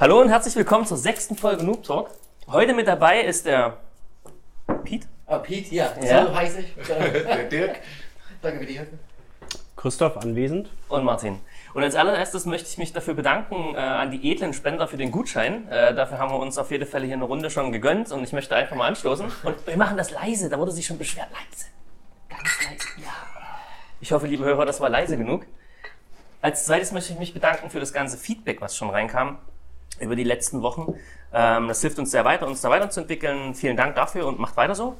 Hallo und herzlich willkommen zur sechsten Folge Noob Talk. Heute mit dabei ist der Pete. Ah, Pete, ja. Ja. So heiße ich. Der Dirk. Danke für die Hilfe. Christoph anwesend. und Martin. Und als allererstes möchte ich mich dafür bedanken äh, an die edlen Spender für den Gutschein. Äh, dafür haben wir uns auf jeden Fall hier eine Runde schon gegönnt und ich möchte einfach mal anstoßen. Und wir machen das leise, da wurde sich schon beschwert. Leise. Ganz leise. Ja. Ich hoffe, liebe Hörer, das war leise genug. Als zweites möchte ich mich bedanken für das ganze Feedback, was schon reinkam über die letzten Wochen. Ähm, das hilft uns sehr weiter, uns da weiterzuentwickeln. Vielen Dank dafür und macht weiter so.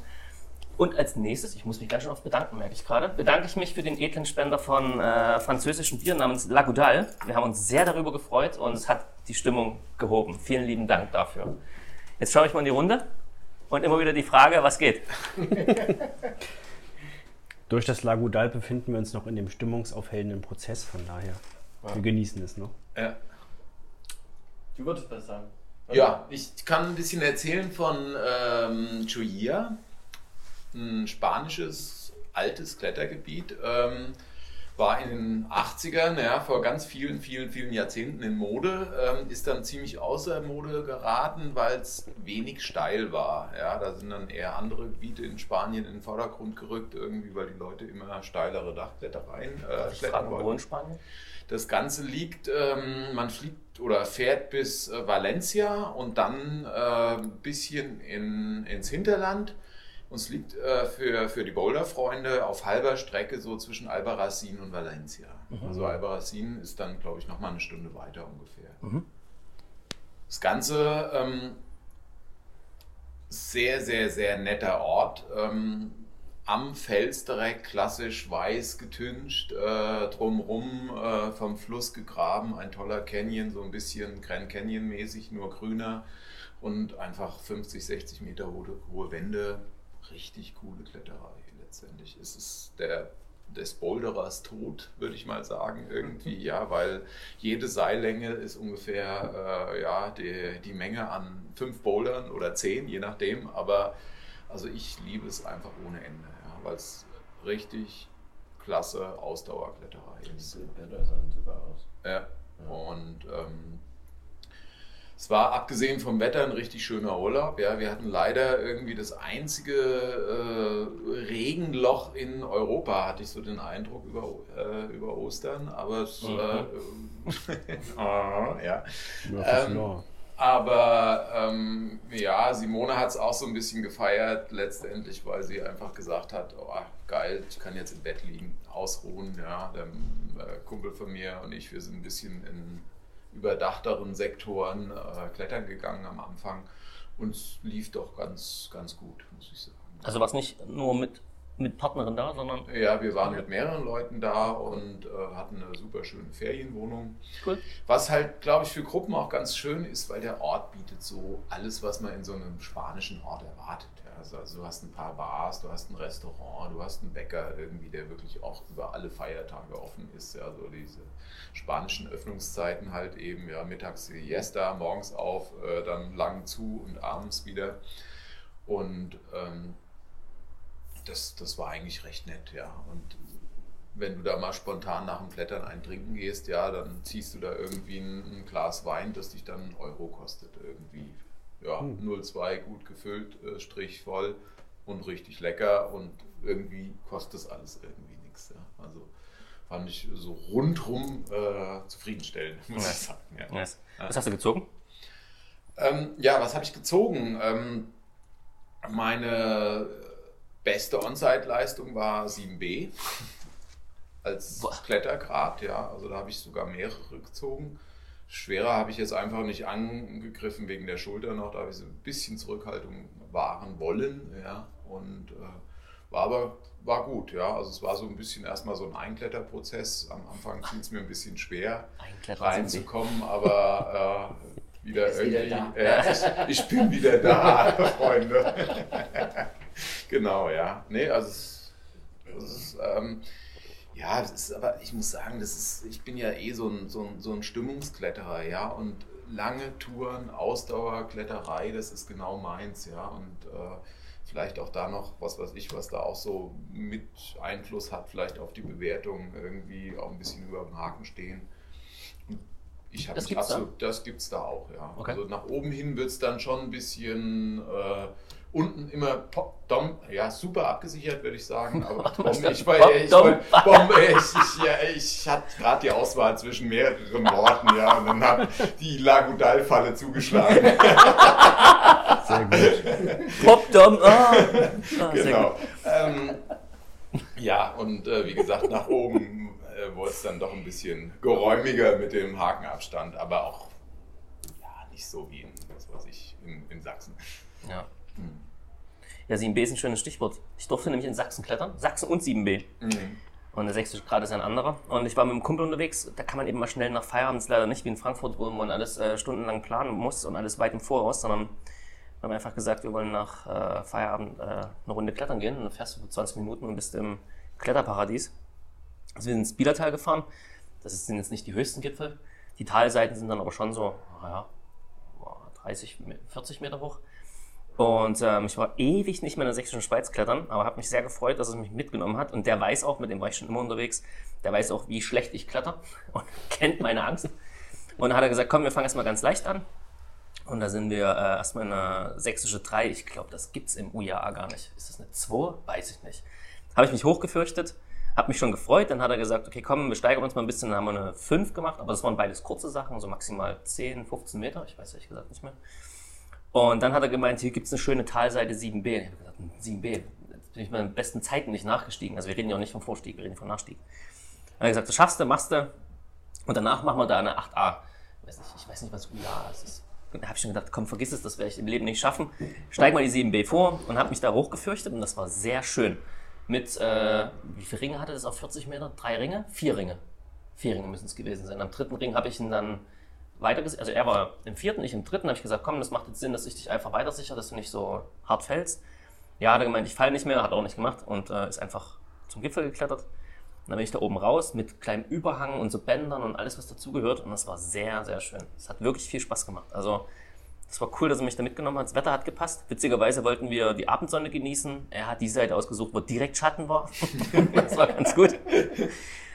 Und als nächstes, ich muss mich ganz schön oft bedanken, merke ich gerade, bedanke ich mich für den edlen Spender von äh, französischen Bier namens Lagudal. Wir haben uns sehr darüber gefreut und es hat die Stimmung gehoben. Vielen lieben Dank dafür. Jetzt schaue ich mal in die Runde und immer wieder die Frage, was geht? Durch das Lagudal befinden wir uns noch in dem stimmungsaufhellenden Prozess, von daher. Wir genießen es noch. Ja. Du würdest das sagen. ja, ich kann ein bisschen erzählen von ähm, Chuilla, ein spanisches altes Klettergebiet. Ähm, war in den 80ern, ja, vor ganz vielen, vielen, vielen Jahrzehnten in Mode, ähm, ist dann ziemlich außer Mode geraten, weil es wenig steil war. Ja, da sind dann eher andere Gebiete in Spanien in den Vordergrund gerückt, irgendwie, weil die Leute immer steilere Dachklettereien äh, klettern wollten. Spanien? Das Ganze liegt, ähm, man fliegt oder fährt bis äh, Valencia und dann äh, ein bisschen in, ins Hinterland. Und es liegt äh, für, für die Boulder-Freunde auf halber Strecke so zwischen Albarracin und Valencia. Also Albarracin ist dann, glaube ich, nochmal eine Stunde weiter ungefähr. Mhm. Das Ganze ähm, sehr, sehr, sehr netter Ort. Ähm, am Fels direkt klassisch weiß getüncht, äh, drumrum äh, vom Fluss gegraben, ein toller Canyon, so ein bisschen Grand Canyon mäßig, nur grüner und einfach 50, 60 Meter hohe, hohe Wände. Richtig coole Kletterei letztendlich. Es ist der des Boulderers Tod, würde ich mal sagen, irgendwie, ja, weil jede Seillänge ist ungefähr äh, ja, die, die Menge an fünf Bouldern oder zehn, je nachdem, aber also ich liebe es einfach ohne Ende, ja, weil es richtig klasse Ausdauerkletterei ist. Sahen super aus. Ja. Und ähm, es war abgesehen vom Wetter ein richtig schöner Urlaub. Ja, wir hatten leider irgendwie das einzige äh, Regenloch in Europa, hatte ich so den Eindruck über, äh, über Ostern. Aber es, äh, ah, ja. Ähm. Aber ähm, ja, Simone hat es auch so ein bisschen gefeiert, letztendlich, weil sie einfach gesagt hat, oh, geil, ich kann jetzt im Bett liegen, ausruhen. Ja, der äh, Kumpel von mir und ich, wir sind ein bisschen in überdachteren Sektoren äh, klettern gegangen am Anfang und es lief doch ganz, ganz gut, muss ich sagen. Also was nicht nur mit, mit Partnerin da, sondern Ja, wir waren mit mehreren Leuten da und äh, hatten eine super schöne Ferienwohnung. cool. Was halt, glaube ich, für Gruppen auch ganz schön ist, weil der Ort bietet so alles, was man in so einem spanischen Ort erwartet. Ja, also, also du hast ein paar Bars, du hast ein Restaurant, du hast einen Bäcker irgendwie, der wirklich auch über alle Feiertage offen ist. Ja, so diese spanischen Öffnungszeiten halt eben, ja, mittags die Siesta, morgens auf, äh, dann lang zu und abends wieder. Und ähm, das, das war eigentlich recht nett, ja. Und wenn du da mal spontan nach dem Klettern ein Trinken gehst, ja, dann ziehst du da irgendwie ein, ein Glas Wein, das dich dann einen Euro kostet irgendwie. Ja, 0,2 gut gefüllt, äh, Strich voll und richtig lecker und irgendwie kostet das alles irgendwie nichts. Ja. Also fand ich so rundrum äh, zufriedenstellend, muss Ja. ich sagen. Ja. Nice. Was hast du gezogen? Ähm, ja, was habe ich gezogen? Ähm, meine beste On-Site-Leistung war 7B als Boah. Klettergrad, ja. Also da habe ich sogar mehrere gezogen. Schwerer habe ich jetzt einfach nicht angegriffen wegen der Schulter noch. Da habe ich so ein bisschen Zurückhaltung wahren wollen, ja. Und äh, war aber war gut, ja. Also es war so ein bisschen erstmal so ein Einkletterprozess. Am Anfang fiel es mir ein bisschen schwer reinzukommen, aber äh, wieder Ist wieder irgendwie. da. Ja, ich, ich bin wieder da, Freunde. genau, ja. Nee, also es, es ist, ähm, ja, das ist aber, ich muss sagen, das ist, ich bin ja eh so ein, so ein, so ein Stimmungskletterer, ja, und lange Touren, Ausdauerkletterei, das ist genau meins, ja, und äh, vielleicht auch da noch, was weiß ich, was da auch so mit Einfluss hat, vielleicht auf die Bewertung, irgendwie auch ein bisschen über dem Haken stehen. Ich habe Das mich gibt's da? absolut, das gibt es da auch, ja. Okay. Also nach oben hin wird es dann schon ein bisschen äh, unten immer Pop, Dom, ja, super abgesichert, würde ich sagen. Aber Dom, ich, Pop, war, ich, Dom. wollt- Bombe, ich, ja, ich hatte gerade die Auswahl zwischen mehreren Worten, ja, und dann habe die Lagudal-Falle zugeschlagen. Sehr gut. Popdom. Ah. Ah, sehr genau. Ähm, ja, und äh, wie gesagt, nach oben äh, wurde es dann doch ein bisschen geräumiger mit dem Hakenabstand, aber auch ja, nicht so wie in, was weiß ich, in, in Sachsen. Ja. Ja, 7b ist ein schönes Stichwort. Ich durfte nämlich in Sachsen klettern. Sachsen und 7b. Mhm. Und der sächsische Grad ist ein anderer. Und ich war mit einem Kumpel unterwegs. Da kann man eben mal schnell nach Feierabend. Das ist leider nicht wie in Frankfurt, wo man alles äh, stundenlang planen muss und alles weit im Voraus, sondern wir haben einfach gesagt, wir wollen nach äh, Feierabend äh, eine Runde klettern gehen. Und dann fährst du für 20 Minuten und bist im Kletterparadies. Also wir sind ins Bielertal gefahren. Das sind jetzt nicht die höchsten Gipfel. Die Talseiten sind dann aber schon so, naja, 30, 40 Meter hoch. Und ähm, ich war ewig nicht mehr in der sächsischen Schweiz klettern, aber habe mich sehr gefreut, dass es mich mitgenommen hat. Und der weiß auch, mit dem war ich schon immer unterwegs, der weiß auch, wie schlecht ich kletter und kennt meine Angst. Und dann hat er gesagt, komm, wir fangen erstmal ganz leicht an. Und da sind wir äh, erstmal in einer sächsische 3. Ich glaube, das gibt's im UJA gar nicht. Ist das eine 2? Weiß ich nicht. Habe ich mich hochgefürchtet, habe mich schon gefreut. Dann hat er gesagt, okay, komm, wir steigern uns mal ein bisschen. Dann haben wir eine 5 gemacht, aber das waren beides kurze Sachen, so maximal 10, 15 Meter. Ich weiß ehrlich gesagt nicht mehr. Und dann hat er gemeint, hier gibt's eine schöne Talseite 7b. Ich habe gesagt, 7b, jetzt bin ich meinen besten Zeiten nicht nachgestiegen. Also wir reden ja auch nicht vom Vorstieg, wir reden vom Nachstieg. Dann hat er gesagt, das schaffst du, machst du. Und danach machen wir da eine 8a. Ich weiß nicht, ich weiß nicht was UA ist. Da habe ich schon gedacht, komm, vergiss es, das werde ich im Leben nicht schaffen. Steig mal die 7b vor und habe mich da hochgefürchtet und das war sehr schön. Mit, äh, wie viele Ringe hatte das auf 40 Meter? Drei Ringe? Vier Ringe. Vier Ringe müssen es gewesen sein. Am dritten Ring habe ich ihn dann weiter, also er war im vierten, ich im dritten, habe ich gesagt, komm, das macht jetzt Sinn, dass ich dich einfach weiter sichere, dass du nicht so hart fällst. Ja, hat er gemeint, ich falle nicht mehr, hat er auch nicht gemacht und äh, ist einfach zum Gipfel geklettert. Und dann bin ich da oben raus mit kleinem Überhang und so Bändern und alles, was dazugehört. Und das war sehr, sehr schön. Es hat wirklich viel Spaß gemacht. Also, das war cool, dass er mich da mitgenommen hat. Das Wetter hat gepasst. Witzigerweise wollten wir die Abendsonne genießen. Er hat die Seite ausgesucht, wo direkt Schatten war. das war ganz gut.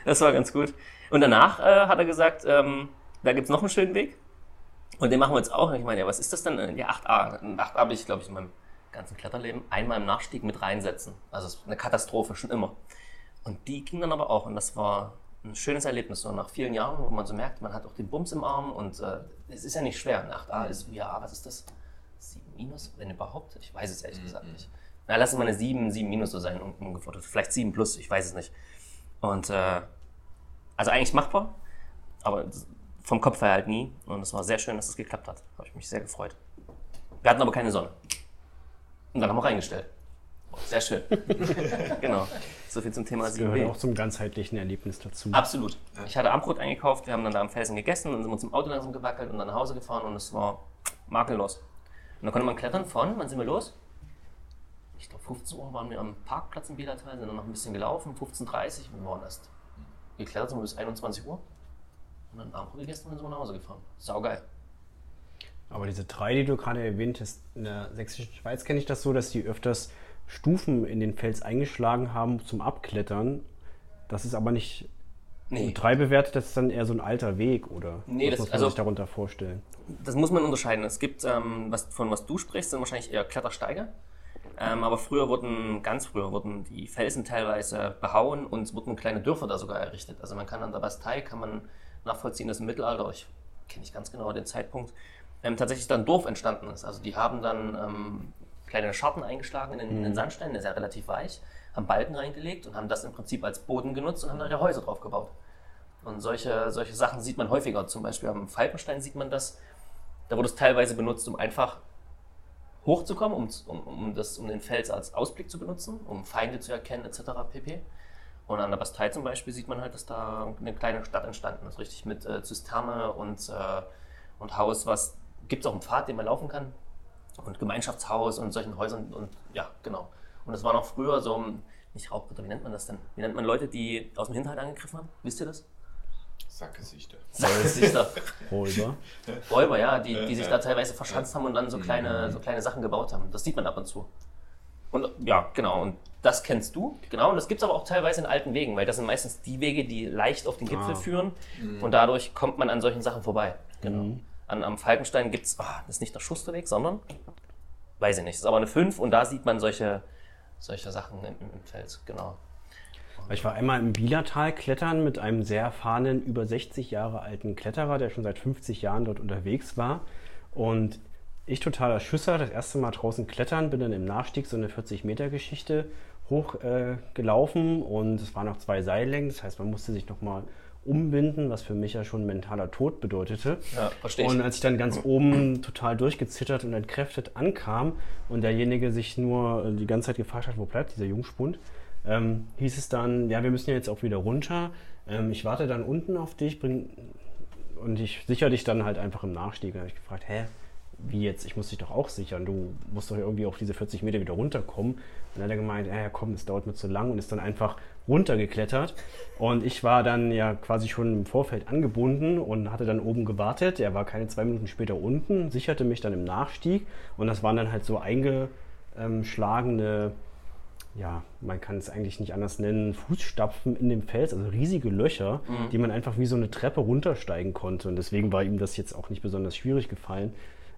Das war ganz gut. Und danach äh, hat er gesagt, ähm, da gibt's noch einen schönen Weg. Und den machen wir jetzt auch. Und ich meine, ja, was ist das denn? Ja, 8a. Ein 8a habe ich, glaube ich, in meinem ganzen Kletterleben einmal im Nachstieg mit reinsetzen. Also es ist eine Katastrophe, schon immer. Und die ging dann aber auch. Und das war ein schönes Erlebnis. So nach vielen Jahren, wo man so merkt, man hat auch den Bums im Arm. Und äh, es ist ja nicht schwer. Ein 8a ist, ja, was ist das? 7 minus, wenn überhaupt? Ich weiß es ehrlich gesagt nicht. Na, lass es mal eine 7, 7 minus so sein, ungefähr. Vielleicht 7 plus, ich weiß es nicht. Und äh, also eigentlich machbar, aber vom Kopf her halt nie. Und es war sehr schön, dass es geklappt hat. Habe ich mich sehr gefreut. Wir hatten aber keine Sonne. Und dann haben wir reingestellt. Sehr schön. genau. So viel zum Thema Gehört 7b. auch zum ganzheitlichen Erlebnis dazu. Absolut. Ich hatte Armbrot eingekauft, wir haben dann da am Felsen gegessen, dann sind wir uns im Auto langsam gewackelt und dann nach Hause gefahren und es war makellos. Und dann konnte man klettern von, wann sind wir los? Ich glaube 15 Uhr waren wir am Parkplatz im Bielertal, sind dann noch ein bisschen gelaufen, 15.30 Uhr, wir waren erst geklettert sind wir bis 21 Uhr. Und dann Armbrot gegessen und dann sind wir nach Hause gefahren. Saugeil. Aber diese drei, die du gerade erwähnt hast, in der sächsischen Schweiz kenne ich das so, dass die öfters Stufen in den Fels eingeschlagen haben zum Abklettern. Das ist aber nicht Nee. drei bewertet, das ist dann eher so ein alter Weg, oder? Nee, was das- muss man also- sich darunter vorstellen? Das muss man unterscheiden. Es gibt, ähm, was, von was du sprichst, sind wahrscheinlich eher Klettersteige. Ähm, aber früher wurden, ganz früher wurden die Felsen teilweise behauen und es wurden kleine Dörfer da sogar errichtet. Also man kann an der Bastei, kann man nachvollziehen, dass im Mittelalter, ich kenne nicht ganz genau den Zeitpunkt, ähm, tatsächlich dann ein Dorf entstanden ist. Also die haben dann ähm, kleine Scharten eingeschlagen in den, in den Sandstein, der ist ja relativ weich, haben Balken reingelegt und haben das im Prinzip als Boden genutzt und haben da ihre Häuser drauf gebaut. Und solche, solche Sachen sieht man häufiger. Zum Beispiel am Falkenstein sieht man das. Da wurde es teilweise benutzt, um einfach hochzukommen, um, um, um, das, um den Fels als Ausblick zu benutzen, um Feinde zu erkennen, etc. pp. Und an der Bastei zum Beispiel sieht man halt, dass da eine kleine Stadt entstanden ist, richtig mit äh, Zisterne und, äh, und Haus, was gibt es auch einen Pfad, den man laufen kann und Gemeinschaftshaus und solchen Häusern und ja, genau. Und das war noch früher so, nicht Raubritter, wie nennt man das denn? Wie nennt man Leute, die aus dem Hinterhalt angegriffen haben? Wisst ihr das? Sackgesichter. Sackgesichter. Räuber. Räuber, ja, die, die sich da teilweise verschanzt haben und dann so kleine, so kleine Sachen gebaut haben. Das sieht man ab und zu. Und ja, genau. Und das kennst du, genau. Und das gibt es aber auch teilweise in alten Wegen, weil das sind meistens die Wege, die leicht auf den Gipfel Ah. führen. Und dadurch kommt man an solchen Sachen vorbei. Genau. An, am Falkenstein gibt es, das ist nicht der Schusterweg, sondern, weiß ich nicht, ist aber eine 5 und da sieht man solche, solche Sachen im, im Fels, genau. Ich war einmal im Bielertal klettern mit einem sehr erfahrenen, über 60 Jahre alten Kletterer, der schon seit 50 Jahren dort unterwegs war. Und ich totaler Schüsser, das erste Mal draußen klettern, bin dann im Nachstieg so eine 40-Meter-Geschichte hochgelaufen äh, und es waren noch zwei Seillängen, das heißt, man musste sich nochmal umbinden, was für mich ja schon mentaler Tod bedeutete. Ja, verstehe ich. Und als ich dann ganz oben total durchgezittert und entkräftet ankam und derjenige sich nur äh, die ganze Zeit gefragt hat, wo bleibt dieser Jungspund, ähm, hieß es dann, ja, wir müssen ja jetzt auch wieder runter. Ähm, ich warte dann unten auf dich bring, und ich sichere dich dann halt einfach im Nachstieg. Da habe ich gefragt, hä, wie jetzt? Ich muss dich doch auch sichern. Du musst doch irgendwie auf diese 40 Meter wieder runterkommen. Und dann hat er gemeint, ja, ja, komm, das dauert mir zu lang und ist dann einfach runtergeklettert. Und ich war dann ja quasi schon im Vorfeld angebunden und hatte dann oben gewartet. Er war keine zwei Minuten später unten, sicherte mich dann im Nachstieg. Und das waren dann halt so eingeschlagene ja, man kann es eigentlich nicht anders nennen, Fußstapfen in dem Fels, also riesige Löcher, die man einfach wie so eine Treppe runtersteigen konnte. Und deswegen war ihm das jetzt auch nicht besonders schwierig gefallen,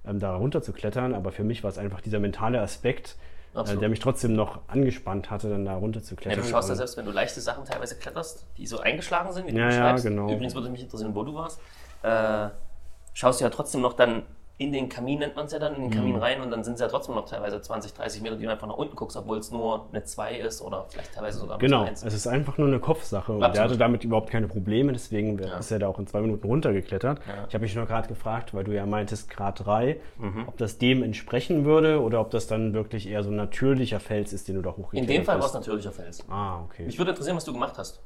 ähm, da runter zu klettern. Aber für mich war es einfach dieser mentale Aspekt, äh, Absolut. der mich trotzdem noch angespannt hatte, dann da runter zu Ja, klettern. du schaust ja selbst, wenn du leichte Sachen teilweise kletterst, die so eingeschlagen sind, wie Ja, du ja, beschreibst. genau. Übrigens würde mich interessieren, wo du warst. Äh, schaust du ja trotzdem noch dann in den Kamin, nennt man es ja dann, in den Mhm. Kamin rein und dann sind es ja trotzdem noch teilweise 20, 30 Meter, die du einfach nach unten guckst, obwohl es nur eine 2 ist oder vielleicht teilweise sogar Genau, eine 1. es ist einfach nur eine Kopfsache und Absolut. der hatte damit überhaupt keine Probleme, deswegen Ja. ist er da auch in zwei Minuten runtergeklettert. Ja. Ich habe mich nur gerade gefragt, weil du ja meintest Grad 3, Mhm. ob das dem entsprechen würde oder ob das dann wirklich eher so ein natürlicher Fels ist, den du da hochgeklettert In dem Fall war es natürlicher Fels. Ah, okay. Mich würde interessieren, was du gemacht hast.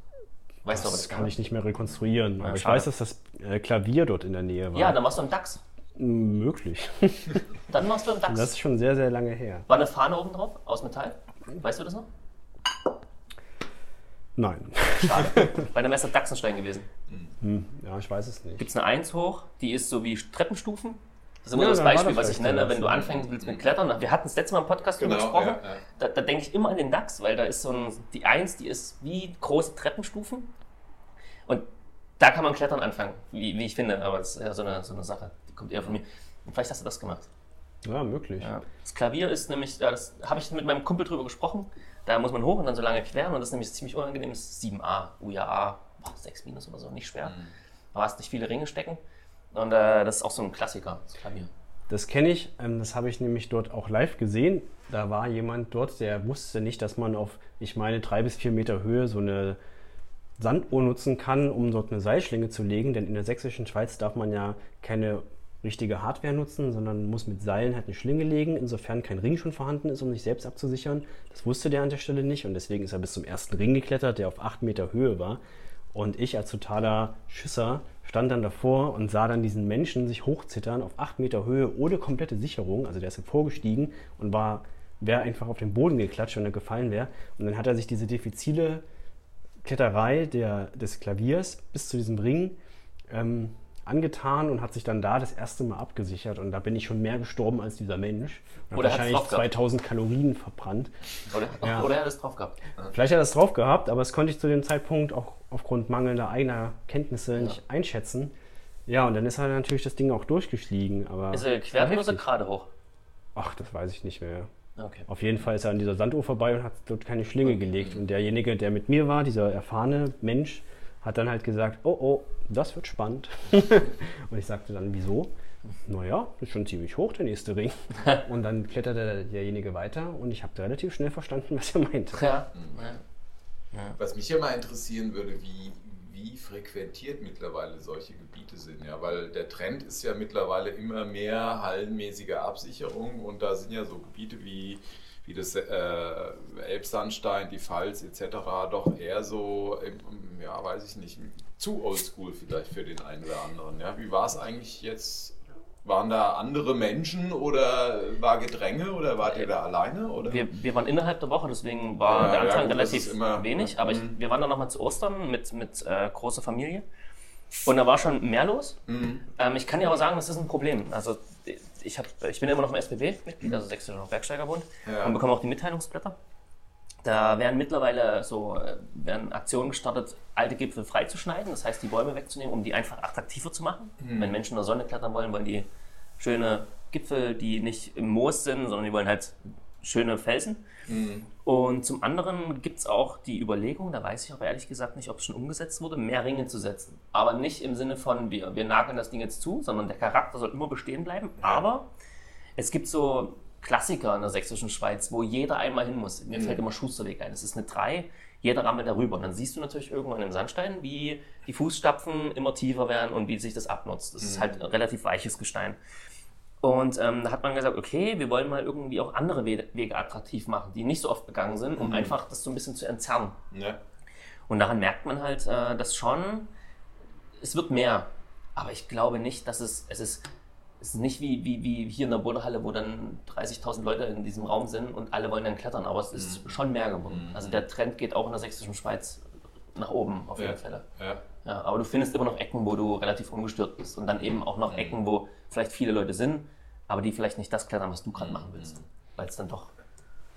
Weißt du aber das das kann ich nicht mehr rekonstruieren, aber ich schade. weiß, dass das äh, Klavier dort in der Nähe war. Ja, dann warst du im DAX. Möglich. Dann warst du im DAX. Das ist schon sehr, sehr lange her. War eine Fahne oben drauf, aus Metall? Weißt du das noch? Nein. Schade. Bei einem Messer Dachsenstein gewesen. Hm, ja, ich weiß es nicht. Gibt es eine 1 hoch, die ist so wie Treppenstufen. Das ist immer Ja, das Beispiel, das was ich nenne, wenn du anfängst willst mit Klettern. Wir hatten es letztes Mal im Podcast drüber Genau, gesprochen. ja, ja. Da, da denke ich immer an den DAX, weil da ist so ein, die 1, die ist wie große Treppenstufen. Und da kann man Klettern anfangen, wie, wie ich finde. Aber das ist ja so eine, so eine Sache, kommt eher von mir. Und vielleicht hast du das gemacht. Ja, möglich. Ja. Das Klavier ist nämlich, ja, das habe ich mit meinem Kumpel drüber gesprochen. Da muss man hoch und dann so lange queren und das ist nämlich ziemlich unangenehm. Das ist 7a, UJA, boah, 6 minus oder so, nicht schwer. Aber hast nicht viele Ringe stecken. Und äh, das ist auch so ein Klassiker, das Klavier. Das kenne ich, ähm, das habe ich nämlich dort auch live gesehen. Da war jemand dort, der wusste nicht, dass man auf, ich meine, drei bis vier Meter Höhe so eine Sanduhr nutzen kann, um dort eine Seilschlinge zu legen. Denn in der sächsischen Schweiz darf man ja keine richtige Hardware nutzen, sondern muss mit Seilen halt eine Schlinge legen, insofern kein Ring schon vorhanden ist, um sich selbst abzusichern. Das wusste der an der Stelle nicht und deswegen ist er bis zum ersten Ring geklettert, der auf acht Meter Höhe war. Und ich als totaler Schisser stand dann davor und sah dann diesen Menschen sich hochzittern auf acht Meter Höhe ohne komplette Sicherung. Also der ist vorgestiegen und war, wäre einfach auf den Boden geklatscht, wenn er gefallen wäre. Und dann hat er sich diese diffizile Kletterei der, des Klaviers bis zu diesem Ring ähm, angetan und hat sich dann da das erste Mal abgesichert. Und da bin ich schon mehr gestorben als dieser Mensch. Und Oder wahrscheinlich drauf gehabt. 2000 Kalorien verbrannt. Oder, Ja. oder er hat es drauf gehabt. Vielleicht hat er es drauf gehabt, aber das konnte ich zu dem Zeitpunkt auch aufgrund mangelnder eigener Kenntnisse nicht einschätzen. Ja, und dann ist er natürlich das Ding auch durchgestiegen. Aber Ist er gequert oder er gerade hoch? Ach, das weiß ich nicht mehr. Okay. Auf jeden Fall ist er an dieser Sanduhr vorbei und hat dort keine Schlinge gelegt. Und derjenige, der mit mir war, dieser erfahrene Mensch, hat dann halt gesagt, oh oh, das wird spannend. und ich sagte dann, wieso? Naja, ist schon ziemlich hoch, der nächste Ring. und dann kletterte derjenige weiter und ich habe relativ schnell verstanden, was er meinte. Ja. Was mich ja mal interessieren würde, wie, wie frequentiert mittlerweile solche Gebiete sind. Ja, weil der Trend ist ja mittlerweile immer mehr hallenmäßige Absicherung und da sind ja so Gebiete wie, wie das äh, Elbsandstein, die Pfalz etc. doch eher so, ja, weiß ich nicht, zu oldschool vielleicht für den einen oder anderen. Ja, wie war es eigentlich jetzt? Waren da andere Menschen oder war Gedränge oder wart ihr da alleine? Oder? Wir, wir waren innerhalb der Woche, deswegen war Ja, der ja, Anfang gut, das relativ immer- wenig. Aber ich, Mhm. wir waren dann nochmal zu Ostern mit, mit äh, großer Familie. Und da war schon mehr los. Mhm. Ähm, ich kann ja auch sagen, das ist ein Problem. Also ich, hab, ich bin immer noch im SBB-Mitglied, also Sächsischer Bergsteigerbund, Ja. und bekomme auch die Mitteilungsblätter. Da werden mittlerweile so äh, werden Aktionen gestartet, alte Gipfel freizuschneiden, das heißt die Bäume wegzunehmen, um die einfach attraktiver zu machen. Wenn Menschen in der Sonne klettern wollen, wollen die schöne Gipfel, die nicht im Moos sind, sondern die wollen halt schöne Felsen. Und zum anderen gibt es auch die Überlegung, da weiß ich aber ehrlich gesagt nicht, ob es schon umgesetzt wurde, mehr Ringe zu setzen. Aber nicht im Sinne von, wir, wir nageln das Ding jetzt zu, sondern der Charakter soll immer bestehen bleiben. Aber es gibt so Klassiker in der sächsischen Schweiz, wo jeder einmal hin muss. Mir fällt immer Schusterweg ein. Es ist eine 3, jeder rammelt darüber. Und dann siehst du natürlich irgendwann im Sandstein, wie die Fußstapfen immer tiefer werden und wie sich das abnutzt. Das ist halt ein relativ weiches Gestein. Und ähm, da hat man gesagt, okay, wir wollen mal irgendwie auch andere We Wege attraktiv machen, die nicht so oft begangen sind, um einfach das so ein bisschen zu entzerren. Ja. Und daran merkt man halt, äh, dass schon, es wird mehr. Aber ich glaube nicht, dass es, es ist, es ist nicht wie, wie, wie hier in der Boulderhalle, wo dann 30.000 Leute in diesem Raum sind und alle wollen dann klettern. Aber es ist schon mehr geworden. Also der Trend geht auch in der sächsischen Schweiz nach oben auf jeden Ja. Fall. Ja. Ja, aber du findest immer noch Ecken, wo du relativ ungestört bist. Und dann eben auch noch Ecken, wo vielleicht viele Leute sind, aber die vielleicht nicht das klettern, was du gerade machen willst. Weil es dann doch.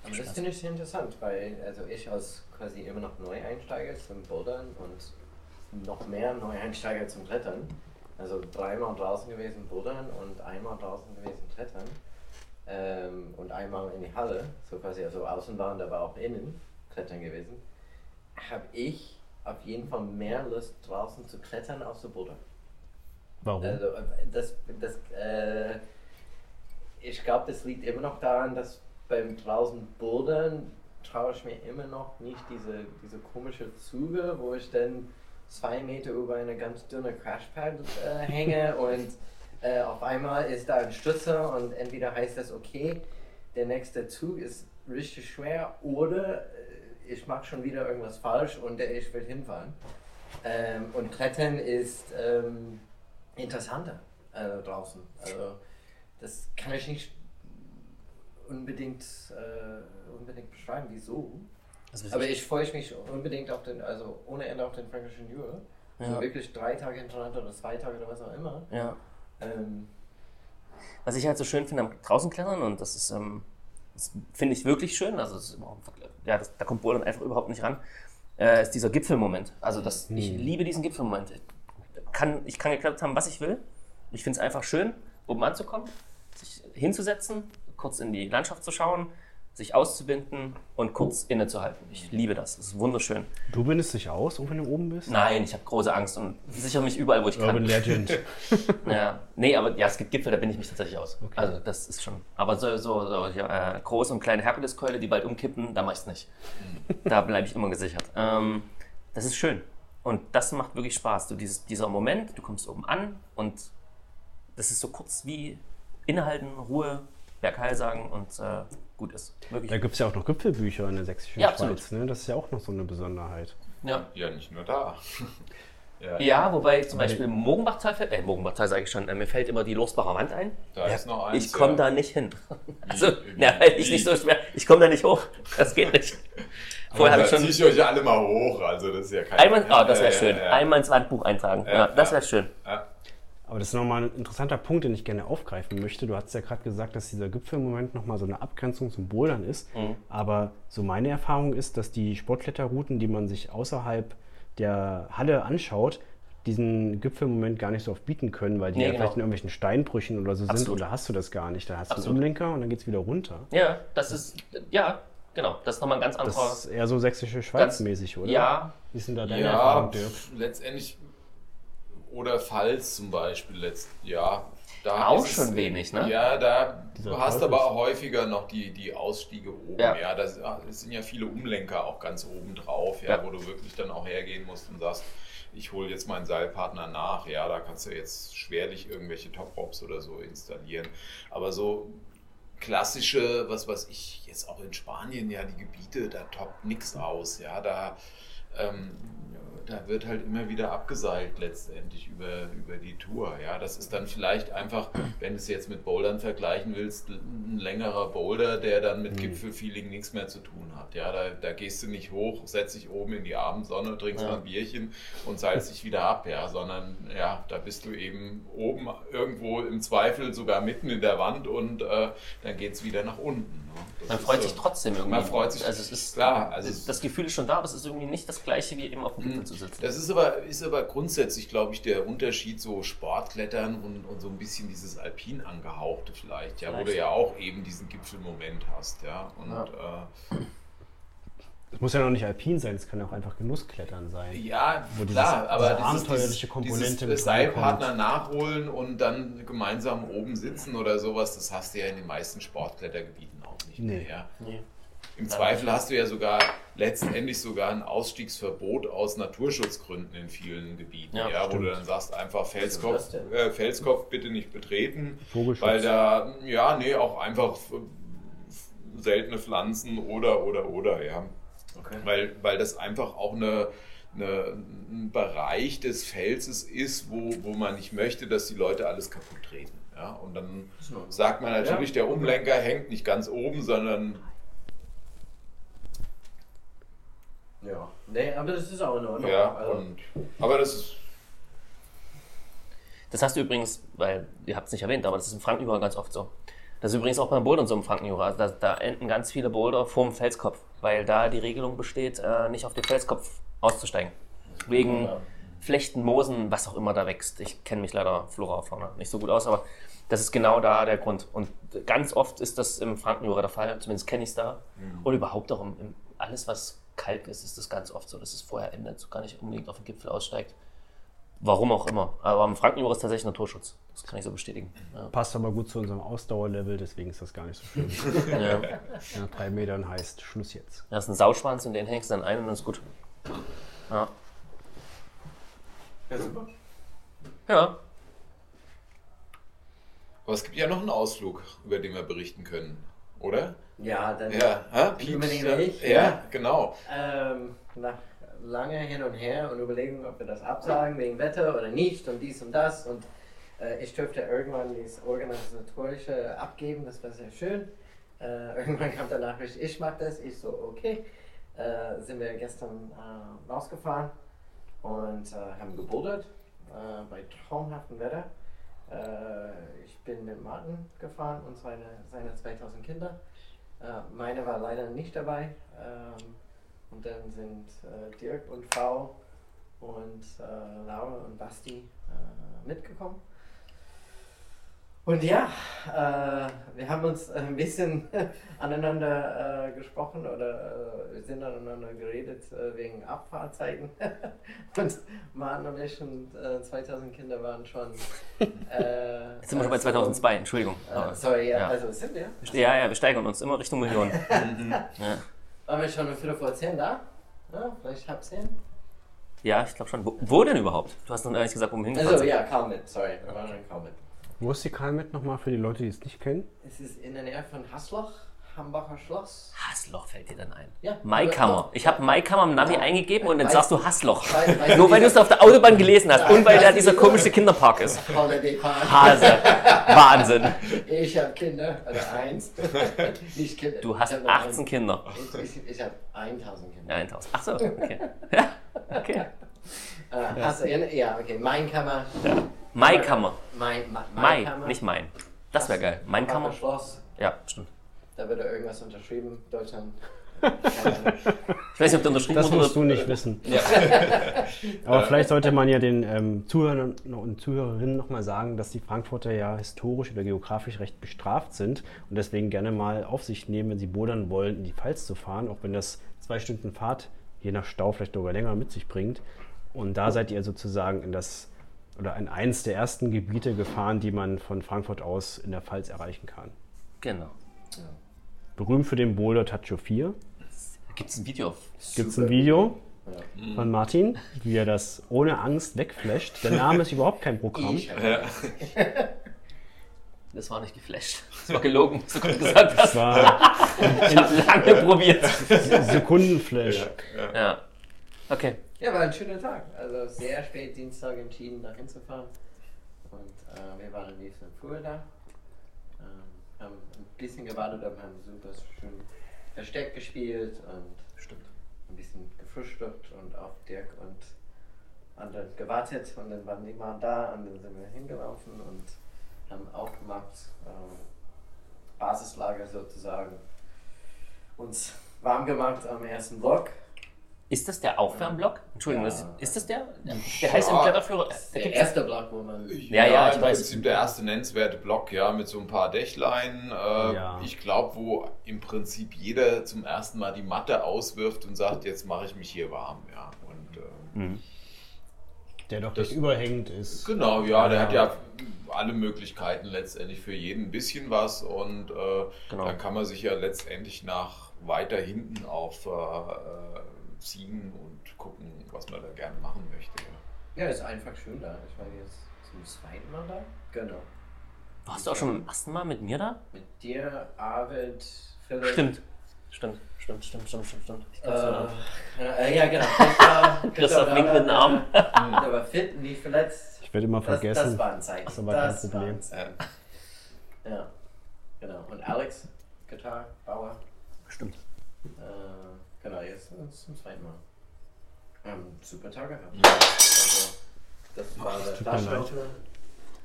Aber das finde ich sehr interessant, weil also ich als quasi immer noch Neueinsteiger zum Bouldern und noch mehr Neueinsteiger zum Klettern, also dreimal draußen gewesen Bouldern und einmal draußen gewesen Klettern ähm, und einmal in die Halle, so quasi also außen waren, aber auch innen Klettern gewesen, habe ich auf jeden Fall mehr Lust draußen zu klettern als zu bouldern. Warum? Also, das, das, äh, ich glaube, das liegt immer noch daran, dass beim draußen Bouldern traue ich mir immer noch nicht diese, diese komische Züge, wo ich dann zwei Meter über eine ganz dünne Crashpad äh, hänge und äh, auf einmal ist da ein Stützer und entweder heißt das, okay, der nächste Zug ist richtig schwer oder ich mache schon wieder irgendwas falsch und ich will hinfahren. Ähm, und Klettern ist ähm, interessanter äh, draußen. Also das kann ich nicht unbedingt, äh, unbedingt beschreiben, wieso. Also Aber ich freue mich unbedingt auf den, also ohne Ende auf den Fränkischen Jura. Ja. Also wirklich drei Tage hintereinander oder zwei Tage oder was auch immer. ja. Ähm, Was ich halt so schön finde am draußen klettern und das ist, ähm, das finde ich wirklich schön, also ja, das, da kommt Bouldern einfach überhaupt nicht ran, äh, ist dieser Gipfelmoment. Also das, ich liebe diesen Gipfelmoment. Kann, ich kann geklettert haben, was ich will. Ich finde es einfach schön, oben anzukommen, sich hinzusetzen, kurz in die Landschaft zu schauen, sich auszubinden und kurz innezuhalten. Ich liebe das. Das ist wunderschön. Du bindest dich aus, auch wenn du oben bist? Nein, ich habe große Angst und sichere mich überall, wo ich kann. Urban Legend. Ja, nee, aber ja, es gibt Gipfel, da bin ich mich tatsächlich aus. Also das ist schon. Aber so, so, so ja, äh, große und kleine Herkuleskeule, die bald umkippen, da mach ich's nicht. Da bleibe ich immer gesichert. Ähm, das ist schön. Und das macht wirklich Spaß. Du, dieses, dieser Moment, du kommst oben an und das ist so kurz wie innehalten, Ruhe, Bergheil sagen und äh, gut ist. Wirklich. Da gibt es ja auch noch Gipfelbücher in der sächsischen Ja. Schweiz. Ne? Das ist ja auch noch so eine Besonderheit. Ja. ja, nicht nur da. ja, Ja, wobei zum Beispiel Mogenbachtal fällt, äh, Mogenbachtal sage ich schon, äh, mir fällt immer die Losbacher Wand ein. Da ist noch eins, ich komme ja. da nicht hin. Also, weil ich nicht so schwer, ich komme da nicht hoch. Das geht nicht. Vorher habe da ich schon ziehe ich euch ja alle mal hoch, also das ist ja kein... einmal, oh, das wäre Ja, schön, ja, ja. einmal ins Wandbuch eintragen. Ja, Ja, das ja. wäre schön. Ja. Aber das ist nochmal ein interessanter Punkt, den ich gerne aufgreifen möchte. Du hast ja gerade gesagt, dass dieser Gipfelmoment nochmal so eine Abgrenzung zum Bouldern ist. Mhm. Aber so meine Erfahrung ist, dass die Sportkletterrouten, die man sich außerhalb der Halle anschaut, diesen Gipfelmoment gar nicht so oft bieten können, weil die Nee, ja genau. vielleicht in irgendwelchen Steinbrüchen oder so sind. Absolut. Oder hast du das gar nicht? Da hast du Absolut. einen Umlenker und dann geht es wieder runter. Ja, das ist, ja, genau, das ist nochmal ein ganz Das anderer. ist eher so sächsische Schweiz-mäßig, oder? Ja, Wie sind da deine Ja, Erfahrungen, Dirk? letztendlich oder Pfalz zum Beispiel letzt, ja. Da Auch schon es, wenig, ne? Ja, da Dieser du hast Teufels- aber häufiger noch die, die Ausstiege oben. Ja. Ja, das, es sind ja viele Umlenker auch ganz oben drauf, ja, Ja. wo du wirklich dann auch hergehen musst und sagst, ich hole jetzt meinen Seilpartner nach. Ja, da kannst du jetzt schwerlich irgendwelche Top-Props oder so installieren. Aber so klassische, was weiß ich, jetzt auch in Spanien, ja, die Gebiete, da toppt nichts aus. Ja, da ähm, da wird halt immer wieder abgeseilt letztendlich über, über die Tour. Ja, das ist dann vielleicht einfach, wenn du es jetzt mit Bouldern vergleichen willst, ein längerer Boulder, der dann mit Gipfelfeeling nichts mehr zu tun hat. Ja, da, da gehst du nicht hoch, setzt dich oben in die Abendsonne, trinkst Ja. ein Bierchen und seilst dich wieder ab, ja, sondern ja, da bist du eben oben irgendwo im Zweifel sogar mitten in der Wand und äh, dann geht es wieder nach unten. Man freut so. sich trotzdem irgendwie. Man freut sich, Also es ist klar, also das Gefühl ist schon da, aber es ist irgendwie nicht das gleiche wie eben auf dem Gipfel zu sitzen. Das ist aber, ist aber grundsätzlich, glaube ich, der Unterschied so Sportklettern und, und so ein bisschen dieses Alpin angehauchte vielleicht, ja, wo Vielleicht. du ja auch eben diesen Gipfelmoment hast, ja. Und Ja. Es muss ja noch nicht alpin sein, es kann auch einfach Genussklettern äh, sein. ja, Wo dieses- klar, aber diese das ist abenteuerliche Komponente dieses mit Seilpartner nachholen und dann gemeinsam oben sitzen oder sowas, das hast du ja in den meisten Sportklettergebieten nicht Nee. mehr. Ja. Nee. Im Zweifel hast du ja sogar letztendlich sogar ein Ausstiegsverbot aus Naturschutzgründen in vielen Gebieten, Ja, ja, wo du dann sagst, einfach Felskopf, äh, Felskopf bitte nicht betreten, weil da, ja, nee, auch einfach seltene Pflanzen oder, oder, oder, ja. Okay. Weil, weil das einfach auch eine, eine, ein Bereich des Felses ist, wo, wo man nicht möchte, dass die Leute alles kaputt treten. Ja? Und dann sagt man natürlich, Ja. der Umlenker hängt nicht ganz oben, sondern Ja. Nee, aber das ist auch in Ordnung. Ja, also, und, aber das ist. Das hast du übrigens, weil ihr habt es nicht erwähnt, aber das ist im Frankenjura ganz oft so. Das ist übrigens auch beim Bouldern so im Frankenjura. Da, da enden ganz viele Boulder vorm Felskopf, weil da die Regelung besteht, äh, nicht auf den Felskopf auszusteigen. Wegen Ja. Flechten, Moosen, was auch immer da wächst. Ich kenne mich leider Flora Fauna nicht so gut aus, aber das ist genau da der Grund. Und ganz oft ist das im Frankenjura der Fall, zumindest kenne ich es da. Und überhaupt auch im, im, alles, was Kalk ist, ist das ganz oft so, dass es vorher endet, so gar nicht unbedingt auf den Gipfel aussteigt. Warum auch immer. Aber im Frankenjura ist tatsächlich Naturschutz. Das kann ich so bestätigen. Ja. Passt aber gut zu unserem Ausdauerlevel, deswegen ist das gar nicht so schlimm. Ja. Nach drei Metern heißt Schluss jetzt. Da ist ein Sauschwanz und den hängst du dann ein und dann ist gut. Ja. Ja, super. Ja. Aber es gibt ja noch einen Ausflug, über den wir berichten können, oder? Ja, dann Ja, ha? Übernehme ich, Ja, ja. genau. ähm, nach lange hin und her und überlegen, ob wir das absagen wegen Wetter oder nicht und dies und das. Und äh, ich dürfte irgendwann das Organisatorische abgeben, das war sehr schön. Äh, irgendwann kam der Nachricht, ich mach das. Ich so, okay. Äh, sind wir gestern äh, rausgefahren und äh, haben gebouldert äh, bei traumhaftem Wetter. Äh, ich bin mit Martin gefahren und seine, seine 2000 Kinder. Äh, meine war leider nicht dabei. Ähm, und dann sind äh, Dirk und Frau und äh, Laura und Basti mitgekommen. Und ja, äh, wir haben uns ein bisschen aneinander äh, gesprochen oder äh, wir sind aneinander geredet äh, wegen Abfahrtzeiten. und Martin und ich und äh, 2000 Kinder waren schon. Äh, Jetzt sind wir schon bei 2002, Entschuldigung. Äh, sorry, ja, Ja. also sind wir. Ja, ja, wir steigern uns immer Richtung Millionen. ja. Waren wir schon um Viertel vor zehn da? Ja, vielleicht halb zehn? ja, ich glaube schon. Wo, wo denn überhaupt? Du hast noch gar nicht gesagt, wo wir Also ja, Kalmit, sorry, wir waren in Kalmit. Wo ist die Kalmet nochmal für die Leute, die es nicht kennen? Es ist in der Nähe von Hasloch, Hambacher Schloss. Hasloch fällt dir dann ein. Ja. Maikammer. Ich habe Maikammer im Navi eingegeben und dann sagst du Hasloch. Nur weil du es auf der Autobahn gelesen hast und weil da dieser komische Kinderpark ist. Hase. Wahnsinn. Ich habe Kinder, oder eins. Nicht Kinder. Du hast Ich hab nur 18 ein- Kinder. Ich, ich, habe 1000 Kinder. Ja, 1000. Ach so, okay. Ja, okay. Äh, hast du, ja, okay. Mein Kammer. Maikammer. Mein, mein, Mai, Kammer. nicht mein. Das wäre geil. Mein Kammer. Schloss. Ja, stimmt. Da wird irgendwas unterschrieben. Deutschland. Ich weiß nicht, ob du unterschrieben Das musst du nicht wissen. Ja. Aber vielleicht sollte man ja den ähm, Zuhörern und Zuhörerinnen nochmal sagen, dass die Frankfurter ja historisch oder geografisch recht bestraft sind und deswegen gerne mal auf sich nehmen, wenn sie bodern wollen, in die Pfalz zu fahren, auch wenn das zwei Stunden Fahrt, je nach Stau vielleicht sogar länger mit sich bringt. Und da seid ihr sozusagen in das oder in eins der ersten Gebiete gefahren, die man von Frankfurt aus in der Pfalz erreichen kann. Genau. Berühmt für den Boulder Tacho 4. Gibt es ein Video auf. Gibt es ein Video von Martin, wie er das ohne Angst wegflasht. Der Name ist überhaupt kein Programm. Ich Das war nicht geflasht. Das war gelogen, du gerade gesagt hast. Das war Ich habe lange probiert. Sekundenflash. Ja. Okay. Ja, war ein schöner Tag. Also sehr spät Dienstag entschieden, da hinzufahren. Und äh, wir waren am nächsten früher da. Ähm, haben ein bisschen gewartet, aber haben super schön Versteck gespielt und Stimmt. ein bisschen gefrühstückt und auf Dirk und anderen gewartet. Und dann waren die mal da und dann sind wir hingelaufen und haben aufgemacht, ähm, Basislager sozusagen, uns warm gemacht am ersten Block. Ist das der Aufwärmblock? Entschuldigung, Ja. ist das der? Der heißt im Kletterführer. Da Der gibt's- erste Block, wo man Ja, ja, ich im weiß. Prinzip der erste nennenswerte Block, ja, mit so ein paar Dächlein. Äh, Ja. Ich glaube, wo im Prinzip jeder zum ersten Mal die Matte auswirft und sagt, jetzt mache ich mich hier warm, ja. Und äh, Mhm. Der doch Das- nicht überhängend ist. genau, ja, der hat ja alle Möglichkeiten letztendlich für jeden ein bisschen was und äh, Genau. dann kann man sich ja letztendlich nach weiter hinten auf äh, äh, ziehen und gucken, was man da gerne machen möchte. Ja. Ja, ist einfach schön da. Ich war jetzt zum zweiten Mal da. Genau. Warst du auch schon beim ersten Mal mit mir da? Mit dir, Arvid, Philipp. Stimmt. Stimmt, stimmt, stimmt, stimmt, stimmt, stimmt. Ich kann's. Äh, äh, ja, genau. Christoph, Christoph winkt mit dem Arm. Der war fit, nie verletzt. Ich werde immer Das, das vergessen. war ein Zeichen. Das kein das war Problem. ein Zeichen. Ja, genau. Und Alex, Gitarre, Bauer. Stimmt. Äh, genau, jetzt zum zweiten Mal. Einen super Tag gehabt. Ja. Also, das war der.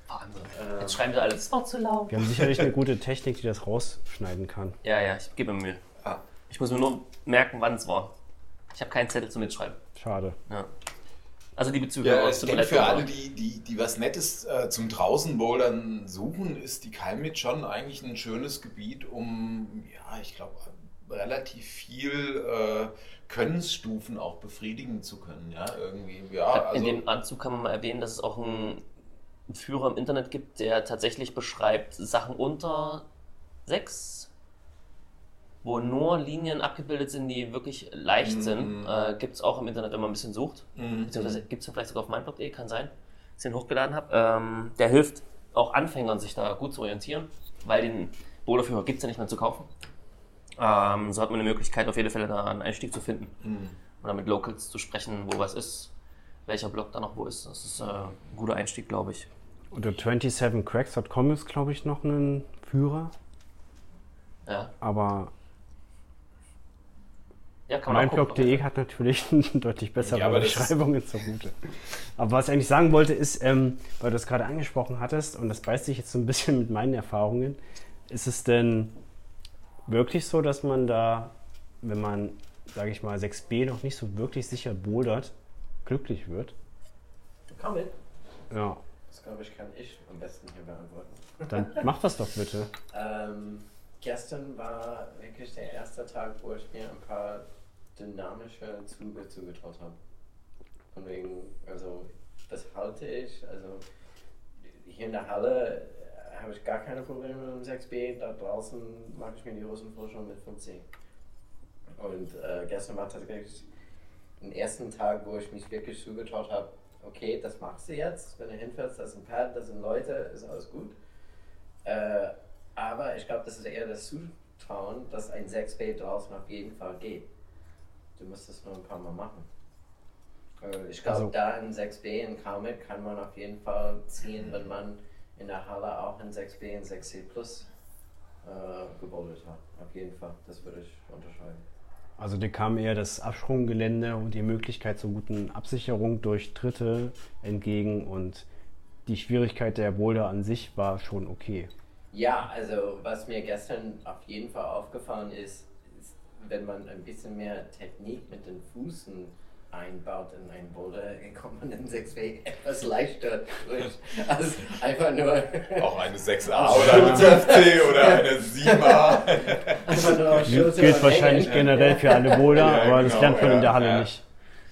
Wahnsinn. Ähm, Jetzt schreiben sie alle, das war zu laut. Wir haben sicherlich eine gute Technik, die das rausschneiden kann. Ja, ja, ich gebe mir Mühe. Ah. Ich muss mir nur merken, wann es war. Ich habe keinen Zettel zum Mitschreiben. Schade. Ja. Also liebe Zuhörer, Ja, ich leid, für alle, die, die, die was Nettes äh, zum Draußenbouldern suchen, ist die Kalmit schon eigentlich ein schönes Gebiet, um, ja, ich glaube, relativ viel äh, Könnensstufen auch befriedigen zu können. Ja, irgendwie. Ja, also, In dem Anzug kann man mal erwähnen, dass es auch einen Führer im Internet gibt, der tatsächlich beschreibt Sachen unter sechs, wo nur Linien abgebildet sind, die wirklich leicht Mhm. sind. Äh, gibt es auch im Internet, wenn man ein bisschen sucht. Mhm. Beziehungsweise gibt es vielleicht sogar auf meinblog.de, kann sein, dass ich den hochgeladen habe. Ähm, der hilft auch Anfängern, sich da gut zu orientieren, weil den Boulderführer gibt es ja nicht mehr zu kaufen. Ähm, so hat man eine Möglichkeit, auf jeden Fall da einen Einstieg zu finden Mhm. oder mit Locals zu sprechen, wo was ist, welcher Block da noch wo ist. Das ist äh, ein guter Einstieg, glaube ich. Unter 27cracks.com ist, glaube ich, noch ein Führer. Ja, Aber ja meinblog.de hat natürlich deutlich bessere Ja, Beschreibungen zugute. Aber was ich eigentlich sagen wollte, ist, ähm, weil du es gerade angesprochen hattest, und das beißt sich jetzt so ein bisschen mit meinen Erfahrungen, ist es denn wirklich so, dass man da, wenn man, sage ich mal, 6b noch nicht so wirklich sicher bouldert, glücklich wird? Komm mit. Ja, Das glaube ich, kann ich am besten hier beantworten. dann mach das doch bitte. Ähm, gestern war wirklich der erste Tag, wo ich mir ein paar dynamische Züge zugetraut habe. Von wegen, also das halte ich, also hier in der Halle habe ich gar keine Probleme mit dem 6B, da draußen mache ich mir die Hosen voll schon mit 5C. Und äh, gestern war tatsächlich den ersten Tag, wo ich mich wirklich zugetraut habe, okay, das machst du jetzt, wenn du hinfährst, das sind Pad, das sind Leute, ist alles gut. Äh, aber ich glaube, das ist eher das Zutrauen, dass ein 6B draußen auf jeden Fall geht. Du musst es nur ein paar Mal machen. Äh, ich glaube, Also- da in 6B in Kalmit kann man auf jeden Fall ziehen, wenn man in der Halle auch in 6B und 6C Plus äh, gebouldert hat. Auf jeden Fall, das würde ich unterschreiben. Also dir kam eher das Absprunggelände und die Möglichkeit zur guten Absicherung durch Dritte entgegen und die Schwierigkeit der Boulder an sich war schon okay. Ja, also was mir gestern auf jeden Fall aufgefallen ist, ist, wenn man ein bisschen mehr Technik mit den Füßen einbaut in ein Boulder, kommt man in 6W etwas leichter durch, als einfach nur, Auch eine 6a oder eine 5c oder eine 7a. einfach nur auf Schulter Gilt wahrscheinlich Hängen. generell für alle Boulder, Ja, aber das genau, lernt man in ja, der Halle ja. nicht.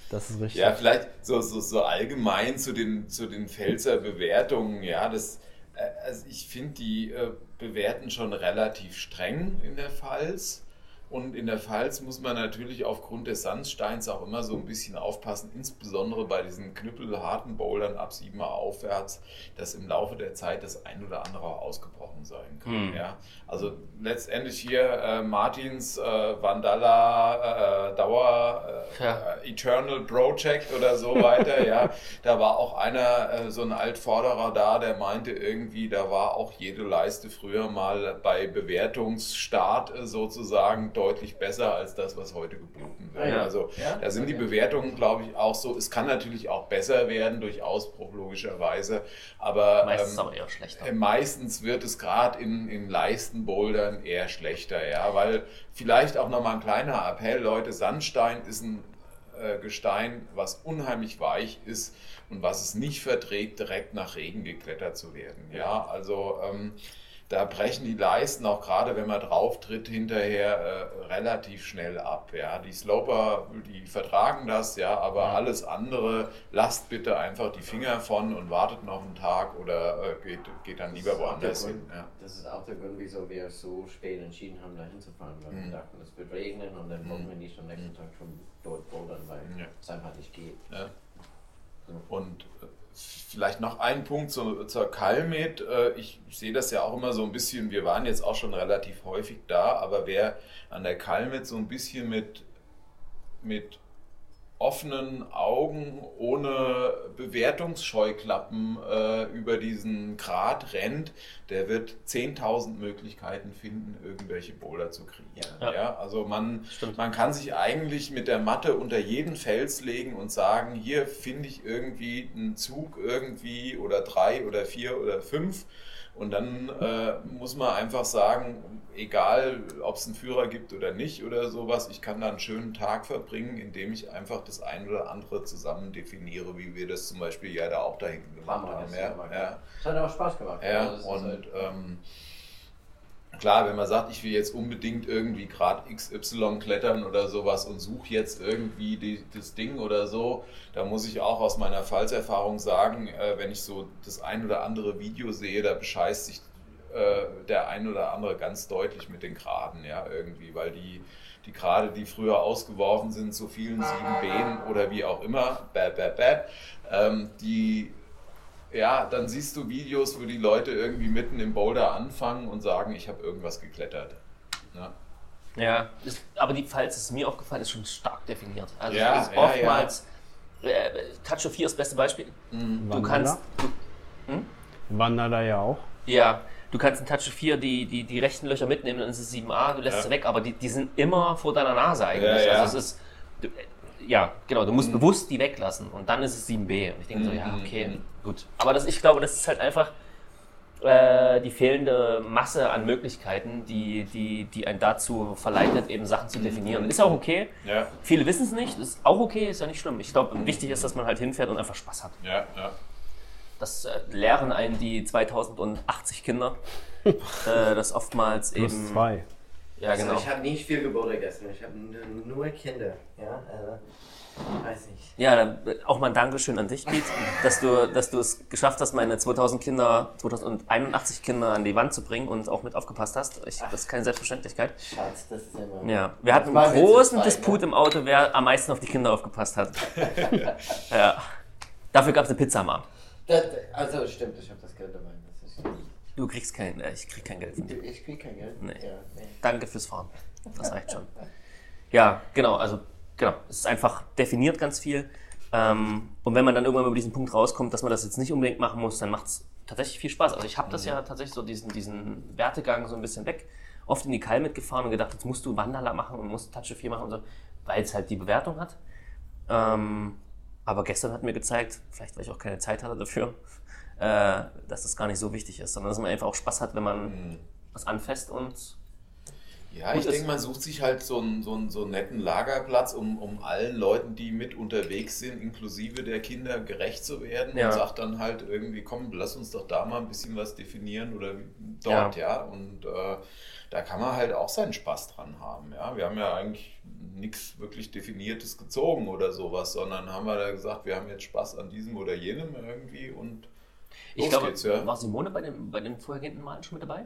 Das ist richtig. Ja, vielleicht so, so, so allgemein zu den, zu den Pfälzer Bewertungen. Ja, das, äh, also ich finde, die äh, bewerten schon relativ streng in der Pfalz. Und in der Pfalz muss man natürlich aufgrund des Sandsteins auch immer so ein bisschen aufpassen, insbesondere bei diesen knüppelharten Bouldern ab 7 aufwärts, dass im Laufe der Zeit das ein oder andere ausgebrochen sein kann. Hm. Ja? Also letztendlich hier äh, Martins äh, Vandala äh, Dauer äh, Ja. äh, Eternal Project oder so weiter, ja. Da war auch einer, äh, so ein Altvorderer da, der meinte irgendwie, da war auch jede Leiste früher mal bei Bewertungsstart äh, sozusagen deutlich besser als das, was heute geboten wird. Ja. Also Ja, da sind die. Bewertungen, glaube ich, auch so. Es kann natürlich auch besser werden durch Ausbruch, logischerweise. Aber, Meistens ähm, aber eher schlechter. äh, Meistens wird es gerade in, in Leistenbouldern eher schlechter, ja, weil vielleicht auch nochmal ein kleiner Appell, Leute, Sandstein ist ein äh, Gestein, was unheimlich weich ist und was es nicht verträgt, direkt nach Regen geklettert zu werden. Ja, also ähm, da brechen die Leisten, auch gerade wenn man drauf tritt, hinterher äh, relativ schnell ab. Ja. Die Sloper, die vertragen das, ja, aber alles andere, lasst bitte einfach die Finger von und wartet noch einen Tag oder äh, geht, geht dann lieber Das auch woanders der hin. Ja. Das ist auch der Grund, wieso wir so spät entschieden haben, da hinzufahren, weil Mhm. wir dachten, es wird regnen und dann wollen wir nicht am nächsten Tag schon dort bouldern, weil Ja. es einfach nicht geht. Ja. Und äh, vielleicht noch ein Punkt zu, zur Kalmet. Äh, Ich sehe das ja auch immer so ein bisschen, wir waren jetzt auch schon relativ häufig da, aber wer an der Kalmet so ein bisschen mit, mit offenen Augen, ohne Bewertungsscheuklappen äh, über diesen Grat rennt, der wird 10.000 Möglichkeiten finden, irgendwelche Boulder zu kreieren. Ja. Ja. also man, Stimmt. man kann sich eigentlich mit der Matte unter jeden Fels legen und sagen, hier finde ich irgendwie einen Zug irgendwie oder drei oder vier oder fünf. Und dann äh, muss man einfach sagen, egal ob es einen Führer gibt oder nicht oder sowas, ich kann da einen schönen Tag verbringen, indem ich einfach das ein oder andere zusammen definiere, wie wir das zum Beispiel ja da auch da hinten gemacht haben. das Ja, ja. Es hat auch Spaß gemacht. Ja, Also das und halt- ähm, klar, wenn man sagt, ich will jetzt unbedingt irgendwie Grad XY klettern oder sowas und suche jetzt irgendwie die, das Ding oder so, da muss ich auch aus meiner Pfalzerfahrung sagen, äh, wenn ich so das ein oder andere Video sehe, da bescheißt sich äh, der ein oder andere ganz deutlich mit den Graden, ja, irgendwie, weil die, die Grade, die früher ausgeworfen sind zu vielen 7b oder wie auch immer, bäh, bäh, bäh, ähm, die ja, dann siehst du Videos, wo die Leute irgendwie mitten im Boulder anfangen und sagen, ich habe irgendwas geklettert. Ja, Ja, ist, aber die Pfalz ist mir aufgefallen, ist schon stark definiert. Also Ja, ist ja, oftmals, äh, Tacho 4 ist das beste Beispiel. Du Vandala? kannst, Vandala ja auch. ja, du kannst in Tacho 4 die, die, die rechten Löcher mitnehmen, dann ist es 7a, du lässt Ja. sie weg, aber die, die sind immer vor deiner Nase eigentlich. Ja, ja. Also es ist, du, äh, ja, genau, du musst bewusst die weglassen und dann ist es 7b. Und ich denke so, ja, Mhm, okay, mhm. Gut. Aber das, ich glaube, das ist halt einfach äh, die fehlende Masse an Möglichkeiten, die, die, die einen dazu verleitet, eben Sachen zu definieren. Ist auch okay. ja, Viele wissen es nicht, ist auch okay, ist ja nicht schlimm. Ich glaube, wichtig ist, dass man halt hinfährt und einfach Spaß hat. ja, ja. Das äh, lehren einen die 2080 Kinder, äh, das oftmals Plus eben. zwei. Ja, also genau. ich habe nicht viel Geburtstag gestern, ich habe nur Kinder. Ja, also, weiß nicht. Ja, äh, auch mal ein Dankeschön an dich, Piet, dass du, dass du es geschafft hast, meine 2000 Kinder, 2081 Kinder an die Wand zu bringen und auch mit aufgepasst hast. Ich, das ist keine Selbstverständlichkeit. Schatz, das ist immer. Ja, wir hatten einen großen zweit, Disput im Auto, wer am meisten auf die Kinder aufgepasst hat. ja. Dafür gab es eine Pizza mal. Das, also stimmt, ich habe das Geld dabei. Das ist, Du kriegst kein, äh, ich krieg kein Geld von dir. ich krieg kein Geld. Nee. Ja, nee. Danke fürs Fahren. Das reicht schon. Ja, genau, also genau, es ist einfach definiert ganz viel. Ähm, und wenn man dann irgendwann über diesen Punkt rauskommt, dass man das jetzt nicht unbedingt machen muss, dann macht es tatsächlich viel Spaß. Also ich habe das ja tatsächlich so diesen, diesen Wertegang so ein bisschen weg, oft in die Keil mitgefahren und gedacht, jetzt musst du Wanderler machen und musst Touch 4 machen und so, weil es halt die Bewertung hat. Ähm, aber gestern hat mir gezeigt, vielleicht weil ich auch keine Zeit hatte dafür, äh, dass das gar nicht so wichtig ist, sondern dass man einfach auch Spaß hat, wenn man was anfasst und Ja, Gut ich denke, man sucht sich halt so einen, so einen, so einen netten Lagerplatz, um, um allen Leuten, die mit unterwegs sind, inklusive der Kinder, gerecht zu werden Ja. und sagt dann halt irgendwie, komm, lass uns doch da mal ein bisschen was definieren oder dort, ja. Und äh, da kann man halt auch seinen Spaß dran haben, ja. Wir haben ja eigentlich nichts wirklich Definiertes gezogen oder sowas, sondern haben wir da gesagt, wir haben jetzt Spaß an diesem oder jenem irgendwie und Ich glaube, geht's, ja. war Simone bei den, bei den vorhergehenden Malen schon mit dabei?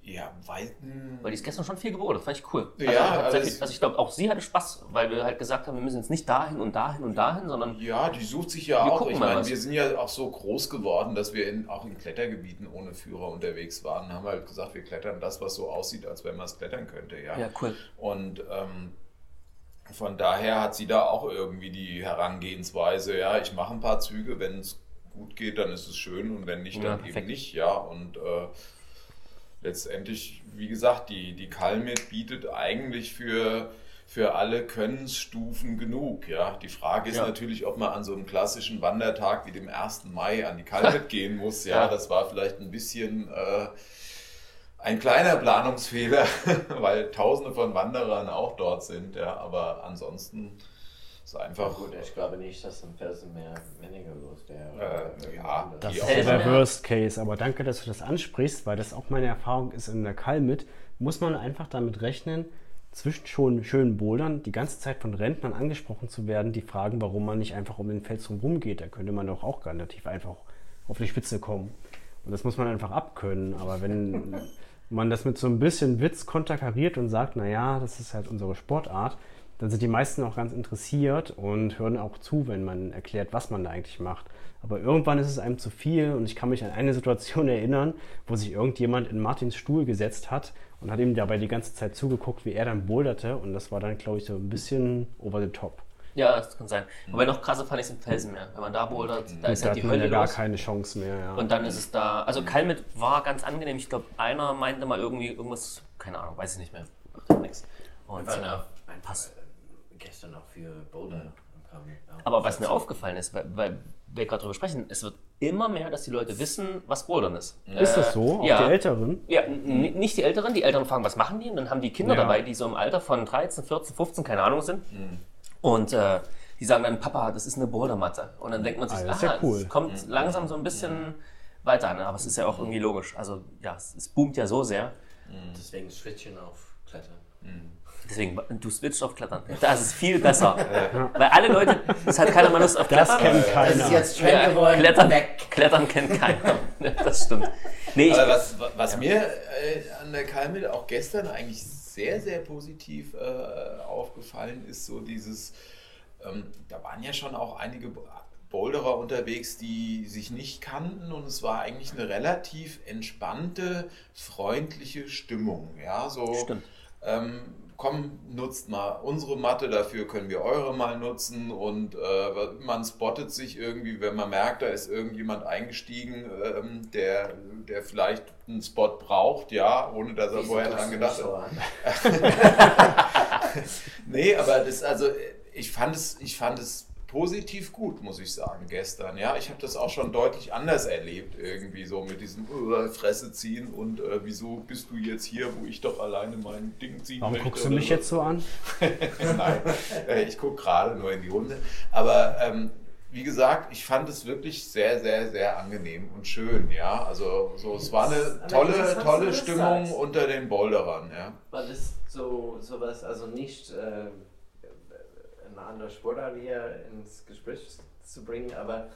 Ja, Weiten. Weil die ist gestern schon viel geboten, das fand ich cool. Ja, also, hat also viel, also ich glaube, auch sie hatte Spaß, weil wir halt gesagt haben, wir müssen jetzt nicht dahin und dahin und dahin, sondern Ja, die sucht sich ja auch. Ich meine, wir sind ja auch so groß geworden, dass wir in, auch in Klettergebieten ohne Führer unterwegs waren. Haben halt gesagt, wir klettern das, was so aussieht, als wenn man es klettern könnte. Ja. ja, cool. Und ähm, von daher hat sie da auch irgendwie die Herangehensweise, ja, ich mache ein paar Züge, wenn es gut geht, dann ist es schön und wenn nicht, Ja, dann perfekt. eben nicht, ja. Und äh, letztendlich, wie gesagt, die, die Kalmit bietet eigentlich für, für alle Könnensstufen genug, ja. Die Frage ist Ja. natürlich, ob man an so einem klassischen Wandertag wie dem 1. Mai an die Kalmit gehen muss, ja. Ja. Das war vielleicht ein bisschen... Äh, ein kleiner Planungsfehler, weil tausende von Wanderern auch dort sind, ja, aber ansonsten ist einfach Gut, ich glaube nicht, dass im Felsen mehr weniger los wäre. Äh, ja, Das ist ja der ja. Worst Case, aber danke, dass du das ansprichst, weil das auch meine Erfahrung ist in der Kalmit. Muss man einfach damit rechnen, zwischen schon schönen Bouldern die ganze Zeit von Rentnern angesprochen zu werden, die fragen, warum man nicht einfach um den Fels rum geht. Da könnte man doch auch relativ einfach auf die Spitze kommen. Und das muss man einfach abkönnen. Aber wenn man das mit so ein bisschen Witz konterkariert und sagt, naja, das ist halt unsere Sportart, dann sind die meisten auch ganz interessiert und hören auch zu, wenn man erklärt, was man da eigentlich macht. Aber irgendwann ist es einem zu viel und ich kann mich an eine Situation erinnern, wo sich irgendjemand in Martins Stuhl gesetzt hat und hat ihm dabei die ganze Zeit zugeguckt, wie er dann boulderte und das war dann, glaube ich, so ein bisschen over the top. Ja, das kann sein. Wobei noch krasser fand ich es im Felsenmeer. Wenn man da bouldert, da ist da halt hat die man ja Hölle gar los. keine Chance mehr. Ja. Und dann ist es da, also Kalmit war ganz angenehm. Ich glaube, einer meinte mal irgendwie irgendwas, keine Ahnung, weiß ich nicht mehr. Macht ja nichts. Und, äh, passt. äh, gestern auch für Boulder. kam, ja. Aber was mir aufgefallen ist, weil, weil wir gerade drüber sprechen, es wird immer mehr, dass die Leute wissen, was Bouldern ist. ist das so? Auch ja. die Älteren? Ja, nicht die Älteren. Die Älteren fragen, was machen die? Und dann haben die Kinder Ja. dabei, die so im Alter von 13, 14, 15, keine Ahnung sind. Und äh, die sagen dann, Papa, das ist eine Bouldermatte. Und dann denkt man sich, Ah, das ist ja aha, cool. es kommt langsam so ein bisschen weiter an. Aber es ist ja auch irgendwie logisch. Also ja, es, es boomt ja so sehr. Deswegen switchen auf Klettern. Deswegen, du switcht auf Klettern. Das ist viel besser. Weil alle Leute, es hat keiner mal Lust auf Das Klettern. kennt Das keiner. ist jetzt Trend Ja, geworden. Klettern, Weg. Klettern kennt keiner. Das stimmt. Nee, Aber was, was mir äh, an der Kalmit auch gestern eigentlich sehr, sehr positiv äh, aufgefallen ist, so dieses, ähm, da waren ja schon auch einige Boulderer unterwegs, die sich nicht kannten und es war eigentlich eine relativ entspannte, freundliche Stimmung. Ja, so, Stimmt. ähm, komm, nutzt mal unsere Matte, dafür können wir eure mal nutzen und äh, man spottet sich irgendwie, wenn man merkt, da ist irgendjemand eingestiegen, ähm, der, der vielleicht einen Spot braucht, ja, ohne dass er Wieso vorher dran gedacht hat. Nee, aber das, also ich fand es, ich fand es positiv gut, muss ich sagen, gestern. Ja, ich habe das auch schon deutlich anders erlebt, irgendwie so mit diesem äh, Fresse ziehen und äh, wieso bist du jetzt hier, wo ich doch alleine mein Ding ziehen Warum möchte guckst du mich jetzt so an? Nein, äh, ich gucke gerade nur in die Runde. Aber ähm, wie gesagt, ich fand es wirklich sehr, sehr, sehr angenehm und schön. Ja, also so, es war eine tolle, tolle Stimmung unter den Boulderern. Ja. Weil das so sowas, also nicht äh, eine andere Sportart hier ins Gespräch zu bringen, aber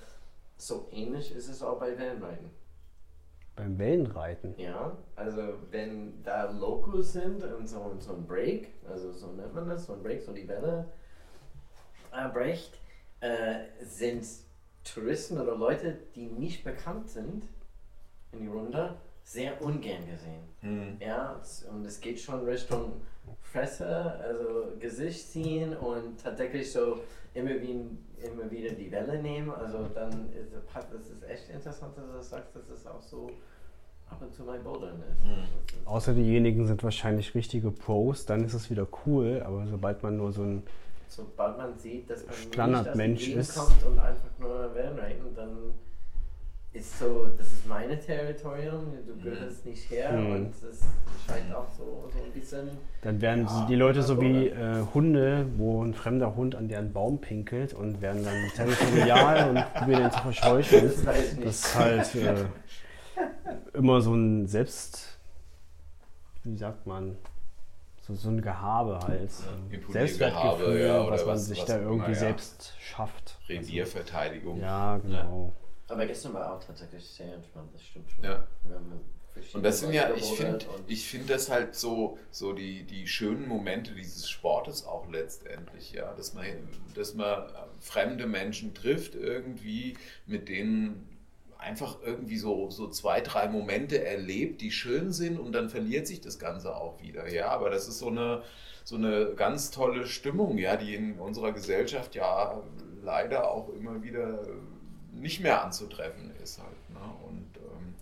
so ähnlich ist es auch bei Wellenreiten. Beim Wellenreiten. Ja, also wenn da Locals sind und so, so ein Break, also so nennt man das, so ein Break, so die Welle bricht, äh, sind Touristen oder Leute, die nicht bekannt sind in die Runde, sehr ungern gesehen. Hm. Ja, und es geht schon Richtung Fresse, also Gesicht ziehen und tatsächlich so immer, wie, immer wieder die Welle nehmen. Also dann ist es ist echt interessant, dass du sagst, dass es auch so ab und zu mein Bouldern ist. Mhm. Ist- Außer diejenigen sind wahrscheinlich richtige Pros, dann ist es wieder cool, aber sobald man nur so ein Sobald man sieht, dass man Standardmensch ist. und einfach nur Wellen reiten, dann ist so, das ist meine Territorium, du gehörst nicht her Mhm. und das scheint auch so, so ein bisschen Dann werden Ja, die Leute so wie äh, Hunde, wo ein fremder Hund an deren Baum pinkelt und werden dann territorial und probieren ihn zu verscheuchen. Das weiß ich nicht. Das ist halt äh, immer so ein Selbst, wie sagt man, so, so ein Gehabe halt. Ja, Selbstwertgefühl, ja, oder was man was- sich was da irgendwie immer, ja. selbst schafft. Revierverteidigung. Ja, genau. Aber gestern war auch tatsächlich sehr entspannt, das stimmt schon. Ja. Und das sind ja, ich finde, ich finde das halt so, so die, die schönen Momente dieses Sportes auch letztendlich, ja, dass man, dass man fremde Menschen trifft irgendwie, mit denen einfach irgendwie so, so zwei, drei Momente erlebt, die schön sind und dann verliert sich das Ganze auch wieder, ja, aber das ist so eine, so eine ganz tolle Stimmung, ja, die in unserer Gesellschaft ja leider auch immer wieder nicht mehr anzutreffen ist halt, ne? und ähm,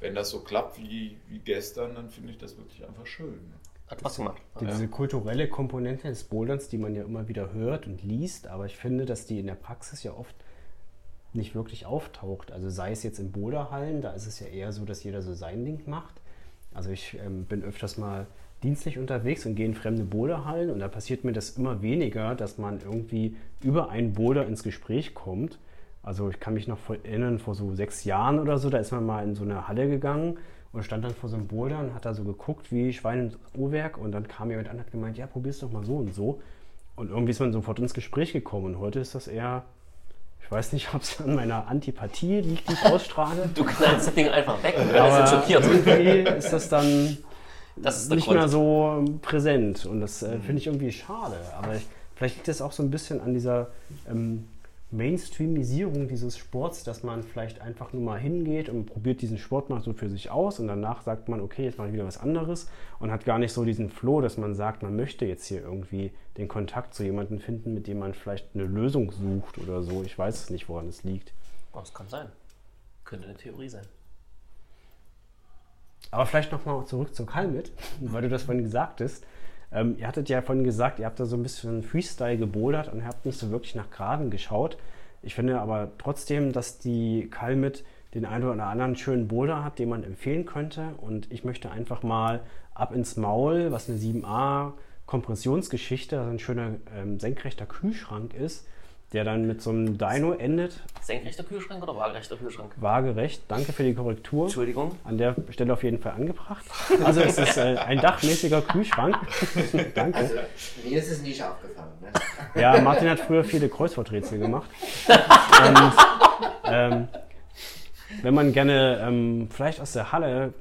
wenn das so klappt wie, wie gestern, dann finde ich das wirklich einfach schön. Ne? Hat was gemacht. Diese kulturelle Komponente des Boulderns, die man ja immer wieder hört und liest, aber ich finde, dass die in der Praxis ja oft nicht wirklich auftaucht. Also sei es jetzt in Boulderhallen, da ist es ja eher so, dass jeder so sein Ding macht. Also ich ähm, bin öfters mal dienstlich unterwegs und gehe in fremde Boulderhallen und da passiert mir das immer weniger, dass man irgendwie über einen Boulder ins Gespräch kommt. Also ich kann mich noch erinnern, vor so sechs Jahren oder so, da ist man mal in so eine Halle gegangen und stand dann vor so einem Boulder und hat da so geguckt wie Schwein ins Uhrwerk und dann kam jemand an und hat gemeint, ja, probier's doch mal so und so. Und irgendwie ist man sofort ins Gespräch gekommen und heute ist das eher, ich weiß nicht, ob es an meiner Antipathie liegt, die ich ausstrahle. Du knallst das Ding einfach weg und alle sind aber schockiert. irgendwie ist das dann Das nicht Grund. mehr so präsent und das äh, finde ich irgendwie schade. Aber ich, vielleicht liegt es auch so ein bisschen an dieser ähm, Mainstreamisierung dieses Sports, dass man vielleicht einfach nur mal hingeht und probiert diesen Sport mal so für sich aus und danach sagt man, okay, jetzt mache ich wieder was anderes und hat gar nicht so diesen Flow, dass man sagt, man möchte jetzt hier irgendwie den Kontakt zu jemandem finden, mit dem man vielleicht eine Lösung sucht oder so. Ich weiß es nicht, woran es liegt. Oh, das kann sein. Könnte eine Theorie sein. Aber vielleicht nochmal zurück zur Kalmit, weil du das vorhin gesagt hast. Ähm, ihr hattet ja vorhin gesagt, ihr habt da so ein bisschen Freestyle gebouldert und habt nicht so wirklich nach Geraden geschaut. Ich finde aber trotzdem, dass die Kalmit den einen oder anderen schönen Boulder hat, den man empfehlen könnte. Und ich möchte einfach mal ab ins Maul, was eine 7a Kompressionsgeschichte, also ein schöner ähm, senkrechter Kühlschrank ist, der dann mit so einem Dyno endet. Senkrechter Kühlschrank oder waagerechter Kühlschrank? Waagerecht. Danke für die Korrektur Entschuldigung. an der Stelle auf jeden Fall angebracht. Also es ist äh, ein dachmäßiger Kühlschrank. Danke. Also, mir ist es nicht aufgefallen. Ne? Ja, Martin hat früher viele Kreuzworträtsel gemacht. Und ähm, wenn man gerne ähm, vielleicht aus der Halle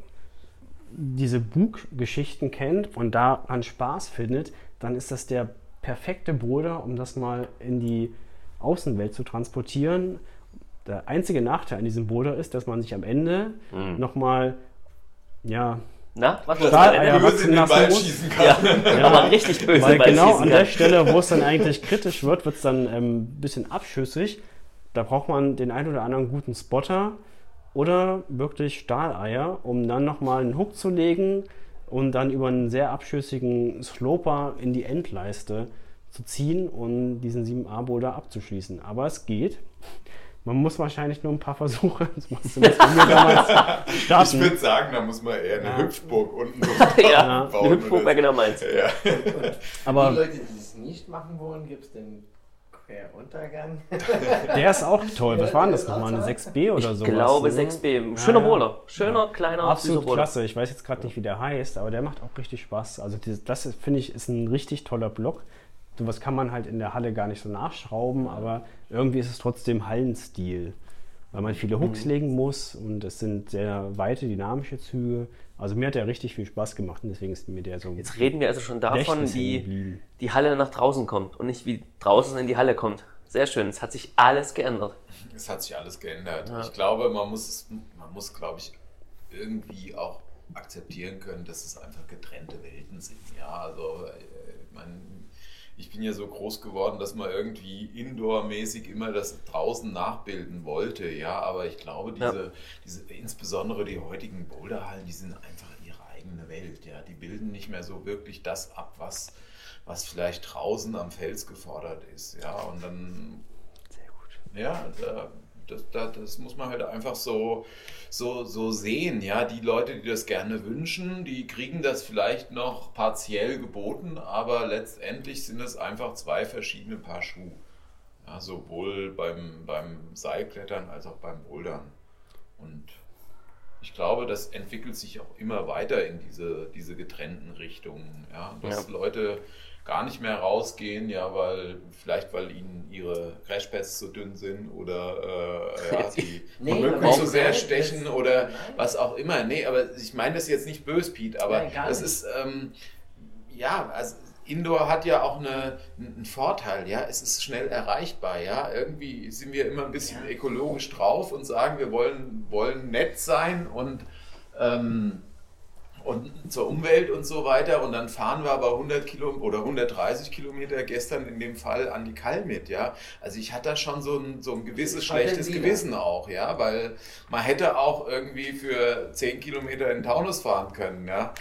diese Bug-Geschichten kennt und daran Spaß findet, dann ist das der perfekte Boulder, um das mal in die Außenwelt zu transportieren. Der einzige Nachteil an diesem Boulder ist, dass man sich am Ende nochmal ja, Na, was Dass ist Stahl- das? Eier- man böse in den wachsen Ball lassen muss. schießen kann. Ja, aber richtig böse Weil Ball genau an der. Stelle, wo es dann eigentlich kritisch wird, wird es dann ähm, ein bisschen abschüssig. Da braucht man den einen oder anderen guten Spotter oder wirklich Stahleier, um dann nochmal einen Hook zu legen und dann über einen sehr abschüssigen Sloper in die Endleiste zu ziehen und diesen 7a-Boulder abzuschließen. Aber es geht. Man muss wahrscheinlich nur ein paar Versuche, das musste das mir damals Ich starten. würde sagen, da muss man eher eine Ja. Hüpfburg unten Ja, bauen eine Hüpfburg wäre genau meins. Ja. Aber die Leute, die es nicht machen wollen, gibt es den Queruntergang. der ist auch toll. Was war denn das nochmal? Eine 6b oder Ich so? glaube 6B. Schöner Ja, ja. Boulder. Schöner, kleiner, Absolut süßer Boulder. klasse. Ich weiß jetzt gerade nicht, wie der heißt, aber der macht auch richtig Spaß. Also das ist, finde ich, ist ein richtig toller Block. Sowas kann man halt in der Halle gar nicht so nachschrauben, aber irgendwie ist es trotzdem Hallenstil. Weil man viele Hooks Mhm. legen muss und es sind sehr weite, dynamische Züge. Also mir hat der richtig viel Spaß gemacht und deswegen ist mir der so Jetzt reden wir also schon davon, wie die Halle nach draußen kommt und nicht wie draußen in die Halle kommt. Sehr schön. Es hat sich alles geändert. Es hat sich alles geändert. Ja. Ich glaube, man muss, es- man muss, glaube ich, irgendwie auch akzeptieren können, dass es einfach getrennte Welten sind. Ja, also äh, ich bin ja so groß geworden, dass man irgendwie indoor-mäßig immer das draußen nachbilden wollte. Ja, aber ich glaube, Ja. diese, diese insbesondere die heutigen Boulderhallen, die sind einfach ihre eigene Welt. Ja, die bilden nicht mehr so wirklich das ab, was was vielleicht draußen am Fels gefordert ist. Ja, und dann ja, da, das, da, das muss man halt einfach so, so, so sehen. Ja, die Leute, die das gerne wünschen, die kriegen das vielleicht noch partiell geboten, aber letztendlich sind es einfach zwei verschiedene Paar Schuhe. Ja, sowohl beim, beim Seilklettern als auch beim Bouldern. Und ich glaube, das entwickelt sich auch immer weiter in diese, diese getrennten Richtungen. Ja? Dass Ja. Leute gar nicht mehr rausgehen, ja, weil vielleicht weil ihnen ihre Crashpads zu dünn sind oder äh, ja, die Nee, Mücken zu sehr stechen das- oder nein. was auch immer. Nee, aber ich meine das jetzt nicht bös, Piet, aber Nein, nicht. ist ähm, ja, also Indoor hat ja auch eine, einen Vorteil, ja, es ist schnell erreichbar, ja. Irgendwie sind wir immer ein bisschen Ja. ökologisch drauf und sagen, wir wollen, wollen nett sein und, ähm, und zur Umwelt und so weiter. Und dann fahren wir aber 100 Kilometer oder 130 Kilometer gestern in dem Fall an die Kall mit, ja. Also ich hatte da schon so ein, so ein gewisses schlechtes. Gewissen auch, ja, weil man hätte auch irgendwie für 10 Kilometer in Taunus fahren können, ja.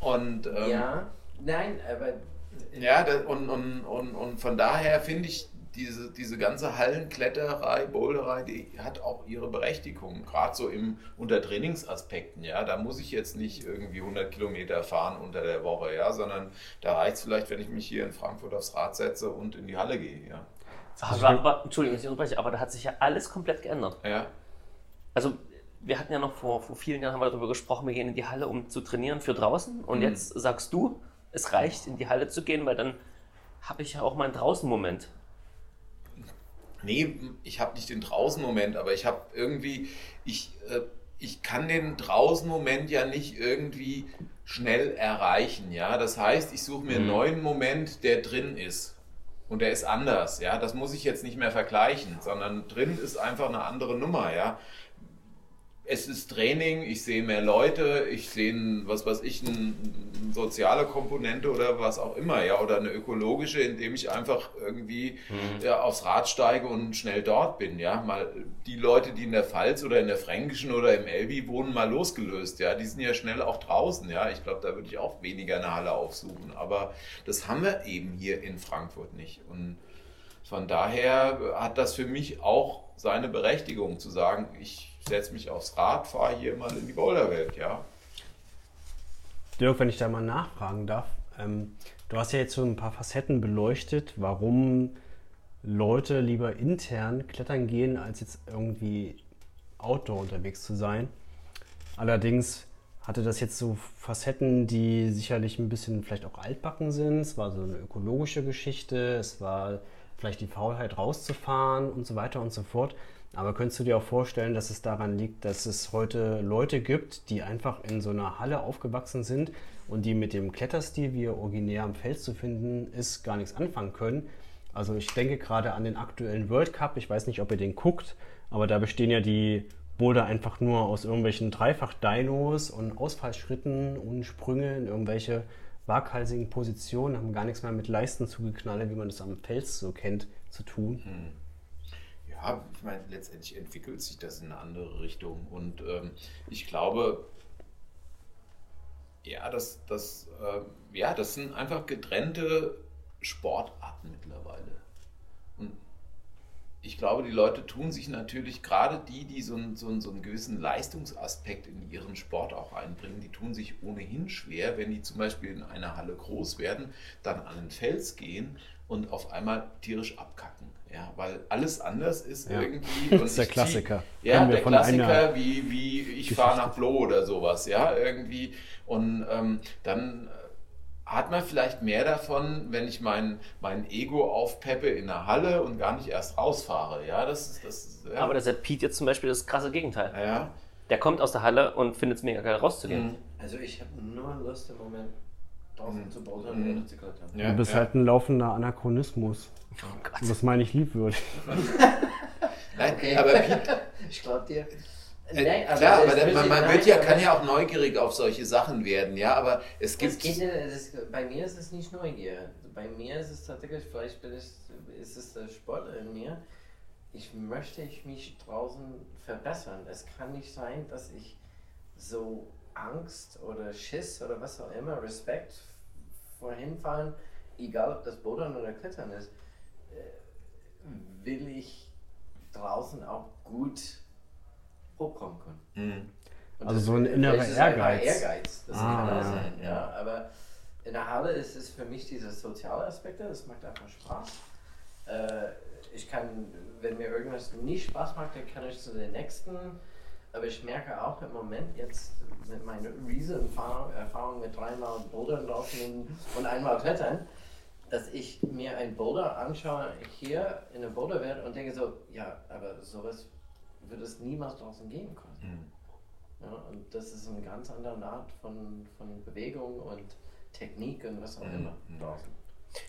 Und ähm, ja, nein, aber ja, das, und, und, und, und von daher finde ich, diese, diese ganze Hallenkletterei, Boulderei, die hat auch ihre Berechtigung, gerade so im, unter Trainingsaspekten. Ja, da muss ich jetzt nicht irgendwie 100 Kilometer fahren unter der Woche, ja, sondern da reicht es vielleicht, wenn ich mich hier in Frankfurt aufs Rad setze und in die Halle gehe. Ja, Aber, aber, Entschuldigung, dass ich unterbreche, aber da hat sich ja alles komplett geändert. ja. Also, wir hatten ja noch vor, vor vielen Jahren haben wir darüber gesprochen, wir gehen in die Halle, um zu trainieren für draußen. Und Mhm. jetzt sagst du, es reicht, in die Halle zu gehen, weil dann habe ich ja auch meinen Draußen-Moment. Nee, ich habe nicht den Draußen-Moment, aber ich habe irgendwie, ich, äh, ich kann den Draußen-Moment ja nicht irgendwie schnell erreichen. Ja, das heißt, ich suche mir einen Mhm. neuen Moment, der drin ist. Und der ist anders, ja. Das muss ich jetzt nicht mehr vergleichen, sondern drin ist einfach eine andere Nummer, ja. Es ist Training, ich sehe mehr Leute, ich sehe, was weiß ich, eine soziale Komponente oder was auch immer, ja, oder eine ökologische, indem ich einfach irgendwie ja, aufs Rad steige und schnell dort bin, ja. Mal die Leute, die in der Pfalz oder in der Fränkischen oder im Elbi wohnen, mal losgelöst, ja. Die sind ja schnell auch draußen, ja. Ich glaube, da würde ich auch weniger eine Halle aufsuchen. Aber das haben wir eben hier in Frankfurt nicht. Und von daher hat das für mich auch seine Berechtigung zu sagen, ich setze mich aufs Rad, fahre hier mal in die Boulderwelt, ja. Dirk, wenn ich da mal nachfragen darf, ähm, du hast ja jetzt so ein paar Facetten beleuchtet, warum Leute lieber intern klettern gehen, als jetzt irgendwie outdoor unterwegs zu sein. Allerdings hatte das jetzt so Facetten, die sicherlich ein bisschen vielleicht auch altbacken sind. Es war so eine ökologische Geschichte, es war vielleicht die Faulheit rauszufahren und so weiter und so fort. Aber könntest du dir auch vorstellen, dass es daran liegt, dass es heute Leute gibt, die einfach in so einer Halle aufgewachsen sind und die mit dem Kletterstil, wie er originär am Fels zu finden ist, gar nichts anfangen können? Also ich denke gerade an den aktuellen World Cup. Ich weiß nicht, ob ihr den guckt, aber da bestehen ja die Boulder einfach nur aus irgendwelchen Dreifach-Dinos und Ausfallschritten und Sprünge in irgendwelche waghalsigen Positionen, haben gar nichts mehr mit Leisten zugeknalle, wie man das am Fels so kennt, zu tun. Ja, ich meine, letztendlich entwickelt sich das in eine andere Richtung. Und ähm, ich glaube, ja, das, das, äh, ja, das sind einfach getrennte Sportarten mittlerweile. Und ich glaube, die Leute tun sich natürlich, gerade die, die so einen, so, einen, so einen gewissen Leistungsaspekt in ihren Sport auch einbringen, die tun sich ohnehin schwer, wenn die zum Beispiel in einer Halle groß werden, dann an den Fels gehen und auf einmal tierisch abkacken. Ja, weil alles anders ist Ja. irgendwie. Das ist der ich zieh- Klassiker. Ja, der von Klassiker, wie, wie ich fahre nach Bloh oder sowas, ja, irgendwie. Und ähm, dann äh, hat man vielleicht mehr davon, wenn ich mein, mein Ego aufpeppe in der Halle und gar nicht erst rausfahre. Ja, das ist das. Ist, ja. Aber das hat Pete jetzt zum Beispiel das krasse Gegenteil. ja. Der kommt aus der Halle und findet es mega geil rauszugehen. Mhm. Also ich habe nur Lust im Moment draußen Mhm. zu bouldern Mhm. oder zu klettern. ja, Du bist ja. halt ein laufender Anachronismus. Oh Gott. Das meine ich liebwürdig. Nein, Okay. aber Pete, Ich glaube dir. äh, Nein, aber klar, aber man, man wird ja, kann ja auch neugierig auf solche Sachen werden, ja, aber es Es gibt. geht ja, das, bei mir ist es nicht Neugier. Bei mir ist es tatsächlich, vielleicht bin ich, ist es der Sportler in mir. Ich möchte ich mich draußen verbessern. Es kann nicht sein, dass ich so Angst oder Schiss oder was auch immer, Respekt vor hinfahren, egal ob das Bouldern oder Klettern ist, äh, will ich draußen auch gut hochkommen können. Mhm. Also das- so ein innerer Ehrgeiz. Ehrgeiz, das Ah, kann auch sein, ja. ja. Aber in der Halle ist es für mich diese soziale Aspekte, das macht einfach Spaß. Äh, ich kann, wenn mir irgendwas nicht Spaß macht, dann kann ich zu den nächsten aber ich merke auch im Moment jetzt mit meiner riesen Erfahrung, Erfahrung mit dreimal Bouldern draußen und einmal Klettern, dass ich mir ein Boulder anschaue hier in der Boulderwelt und denke so, ja, aber sowas wird es niemals draußen geben können. Ja, und das ist eine ganz andere Art von, von Bewegung und Technik und was auch immer draußen.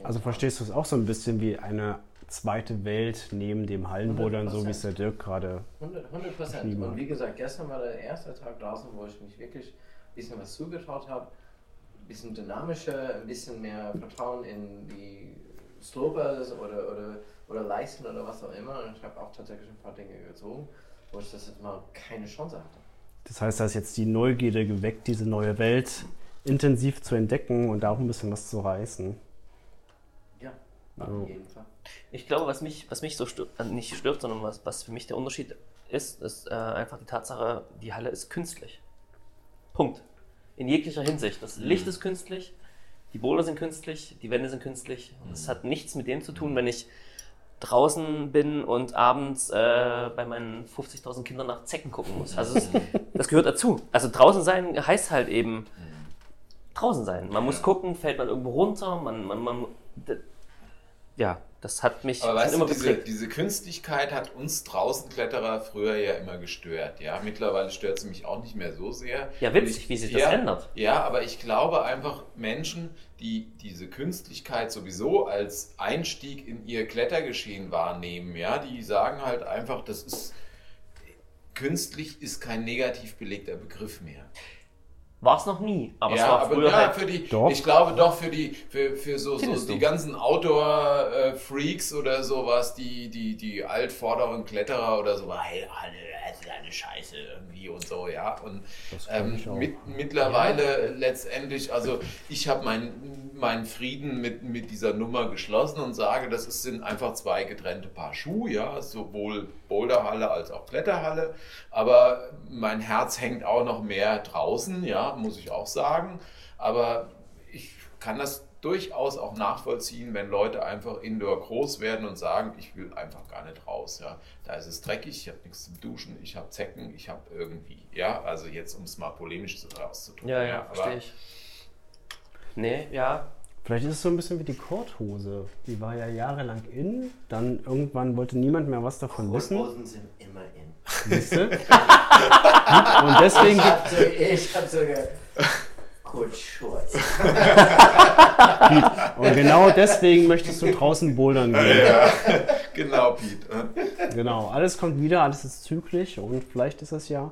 Also verstehst du es auch so ein bisschen wie eine zweite Welt neben dem Hallenbouldern, so wie es der Dirk gerade 100 Prozent. Und wie gesagt, gestern war der erste Tag draußen, wo ich mich wirklich ein bisschen was zugetraut habe. Ein bisschen dynamischer, ein bisschen mehr Vertrauen in die Slopers oder, oder, oder Leisten oder was auch immer. Und ich habe auch tatsächlich ein paar Dinge gezogen, wo ich das jetzt mal keine Chance hatte. Das heißt, da ist jetzt die Neugierde geweckt, diese neue Welt intensiv zu entdecken und da auch ein bisschen was zu reißen. Auf jeden Fall. Ich glaube, was mich, was mich so stört, äh, nicht stört, sondern was, was für mich der Unterschied ist, ist äh, einfach die Tatsache, die Halle ist künstlich. Punkt. In jeglicher Hinsicht. Das Licht ist künstlich, die Boulder sind künstlich, die Wände sind künstlich. Und es hat nichts mit dem zu tun, wenn ich draußen bin und abends äh, bei meinen 50.000 Kindern nach Zecken gucken muss. Also es, das gehört dazu. Also draußen sein heißt halt eben draußen sein. Man muss gucken, fällt man irgendwo runter, man, man, man ja, das hat mich Aber weißt schon du, immer diese, diese Künstlichkeit hat uns Draußenkletterer früher ja immer gestört. Ja, mittlerweile stört sie mich auch nicht mehr so sehr. Ja, witzig, wie sich das ja, ändert. Ja, aber ich glaube einfach Menschen, die diese Künstlichkeit sowieso als Einstieg in ihr Klettergeschehen wahrnehmen, ja, die sagen halt einfach, das ist künstlich ist kein negativ belegter Begriff mehr. War es noch nie, aber ja, es war aber früher ja, halt. für die, Doch. ich glaube doch für die, für, für so, so die du? ganzen Outdoor-Freaks oder sowas, die, die, die altvorderen Kletterer oder so, hey, alle, das ist eine Scheiße irgendwie und so, ja. Und ähm, mit, mittlerweile letztendlich, also ich habe meinen meinen Frieden mit, mit dieser Nummer geschlossen und sage, das ist, sind einfach zwei getrennte Paar Schuhe, ja, sowohl Boulderhalle als auch Kletterhalle. Aber mein Herz hängt auch noch mehr draußen, ja, muss ich auch sagen. Aber ich kann das durchaus auch nachvollziehen, wenn Leute einfach indoor groß werden und sagen, ich will einfach gar nicht raus. Ja. Da ist es dreckig, ich habe nichts zum Duschen, ich habe Zecken, ich habe irgendwie, ja, also jetzt um es mal polemisch zu- auszudrücken. Ja, ja, aber verstehe ich. Nee, ja. Vielleicht ist es so ein bisschen wie die Korthose. Die war ja jahrelang in, dann irgendwann wollte niemand mehr was davon wissen. Hosen sind immer in. Siehst du? Und deswegen Ich hab, so, ich hab sogar Kurzschurz. Und genau deswegen möchtest du draußen bouldern gehen. genau, Pete. Genau, alles kommt wieder, alles ist zyklisch und vielleicht ist es ja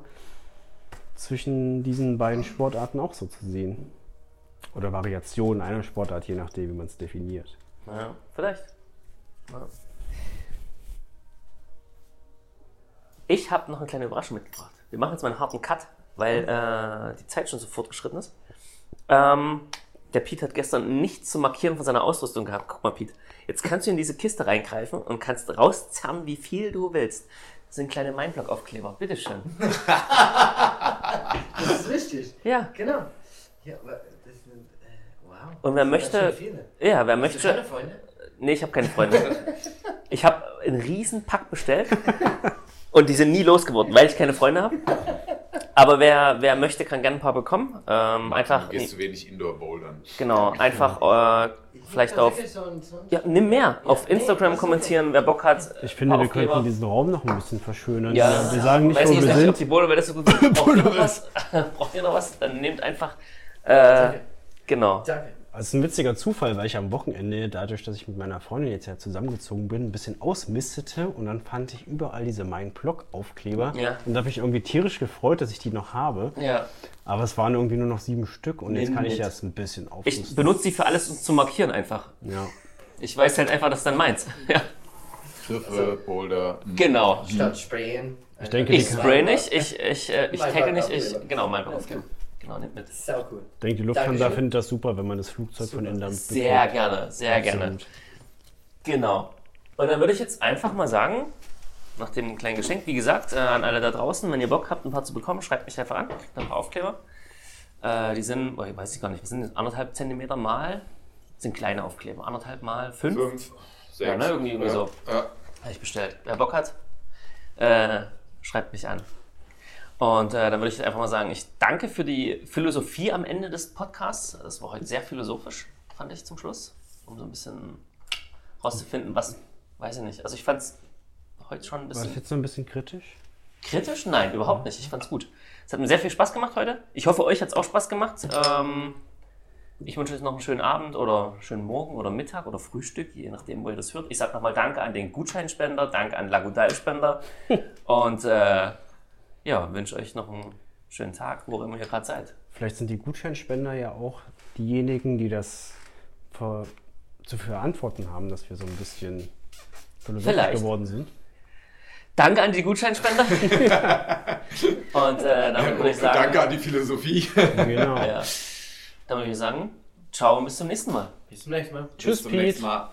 zwischen diesen beiden Sportarten auch so zu sehen. Oder Variationen einer Sportart, je nachdem, wie man es definiert. ja vielleicht. Ja. Ich habe noch eine kleine Überraschung mitgebracht. Wir machen jetzt mal einen harten Cut, weil äh, die Zeit schon so fortgeschritten ist. Ähm, der Pete hat gestern nichts zu markieren von seiner Ausrüstung gehabt. Guck mal, Pete. Jetzt kannst du in diese Kiste reingreifen und kannst rauszerren, wie viel du willst. Das sind kleine Mindblock-Aufkleber. Bitteschön. Das ist richtig. Ja. Genau. Ja, aber das sind. Äh, wow. Und wer möchte-. Ja, wer Hast du möchte. keine Freunde? Nee, ich habe keine Freunde. Ich habe einen riesen Pack bestellt und die sind nie losgeworden, weil ich keine Freunde habe. Aber wer, wer möchte, kann gerne ein paar bekommen. Ähm, einfach, Du gehst zu wenig Indoor-Bouldern. genau, einfach äh, vielleicht auf, ja, nimm mehr, auf Instagram kommentieren, wer Bock hat. Ich finde, wir Aufkleber. könnten diesen Raum noch ein bisschen verschönern. Ja. wir sagen nicht, Weiß wo nicht, wir ob sind. die Boulder, das so gut ist. Braucht ihr noch was? Braucht ihr noch was? Dann nehmt einfach, äh, genau. Danke. Es ist ein witziger Zufall, weil ich am Wochenende, dadurch, dass ich mit meiner Freundin jetzt ja zusammengezogen bin, ein bisschen ausmistete und dann fand ich überall diese Mein Blog-Aufkleber. Ja. Und da habe ich irgendwie tierisch gefreut, dass ich die noch habe. Ja. Aber es waren irgendwie nur noch sieben Stück und jetzt Nimm kann ich mit. das ein bisschen Ich aufrüsten. benutze die für alles um zu markieren einfach. Ja. Ich weiß halt einfach, das ist dann meins. Ja. Griffe, Boulder. Genau. Statt sprayen. Ich denke, Ich spray nicht, ich, ich, äh, ich Mein tagge nicht, ich, genau, mein Alles Genau, nimmt mit. Sau cool. ich denke, die Lufthansa Dankeschön. findet das super, wenn man das Flugzeug von innen damit Sehr gerne, sehr gerne. Absolut. Genau. Und dann würde ich jetzt einfach mal sagen, nach dem kleinen Geschenk, wie gesagt, äh, an alle da draußen, wenn ihr Bock habt, ein paar zu bekommen, schreibt mich einfach an, kriegt ein paar Aufkleber. Äh, die sind, oh, ich weiß ich gar nicht, was sind das, anderthalb Zentimeter mal, sind kleine Aufkleber, anderthalb mal fünf. Fünf, sechs. Ja, ne, irgendwie- irgendwie so. Ja. Habe ich bestellt. Wer Bock hat, äh, schreibt mich an. Und äh, dann würde ich einfach mal sagen, ich danke für die Philosophie am Ende des Podcasts. Das war heute sehr philosophisch, fand ich zum Schluss, um so ein bisschen rauszufinden, was, weiß ich nicht. Also ich fand es heute schon ein War das bisschen jetzt so ein bisschen kritisch? kritisch. Nein, überhaupt nicht. Ich fand es gut. Es hat mir sehr viel Spaß gemacht heute. Ich hoffe, euch hat es auch Spaß gemacht. Ähm, ich wünsche euch noch einen schönen Abend oder schönen Morgen oder Mittag oder Frühstück, je nachdem, wo ihr das hört. Ich sage nochmal Danke an den Gutscheinspender, Danke an Lagudal-Spender und äh, ja, wünsche euch noch einen schönen Tag, wo immer ihr gerade seid. Vielleicht sind die Gutscheinspender ja auch diejenigen, die das ver zu verantworten haben, dass wir so ein bisschen philosophisch geworden sind. Danke an die Gutscheinspender. und äh, damit würde ich sagen, Danke an die Philosophie. Genau. ja, damit würde ich sagen, ciao und bis zum nächsten Mal. Bis zum nächsten Mal. Tschüss, Bis zum Pete. nächsten Mal.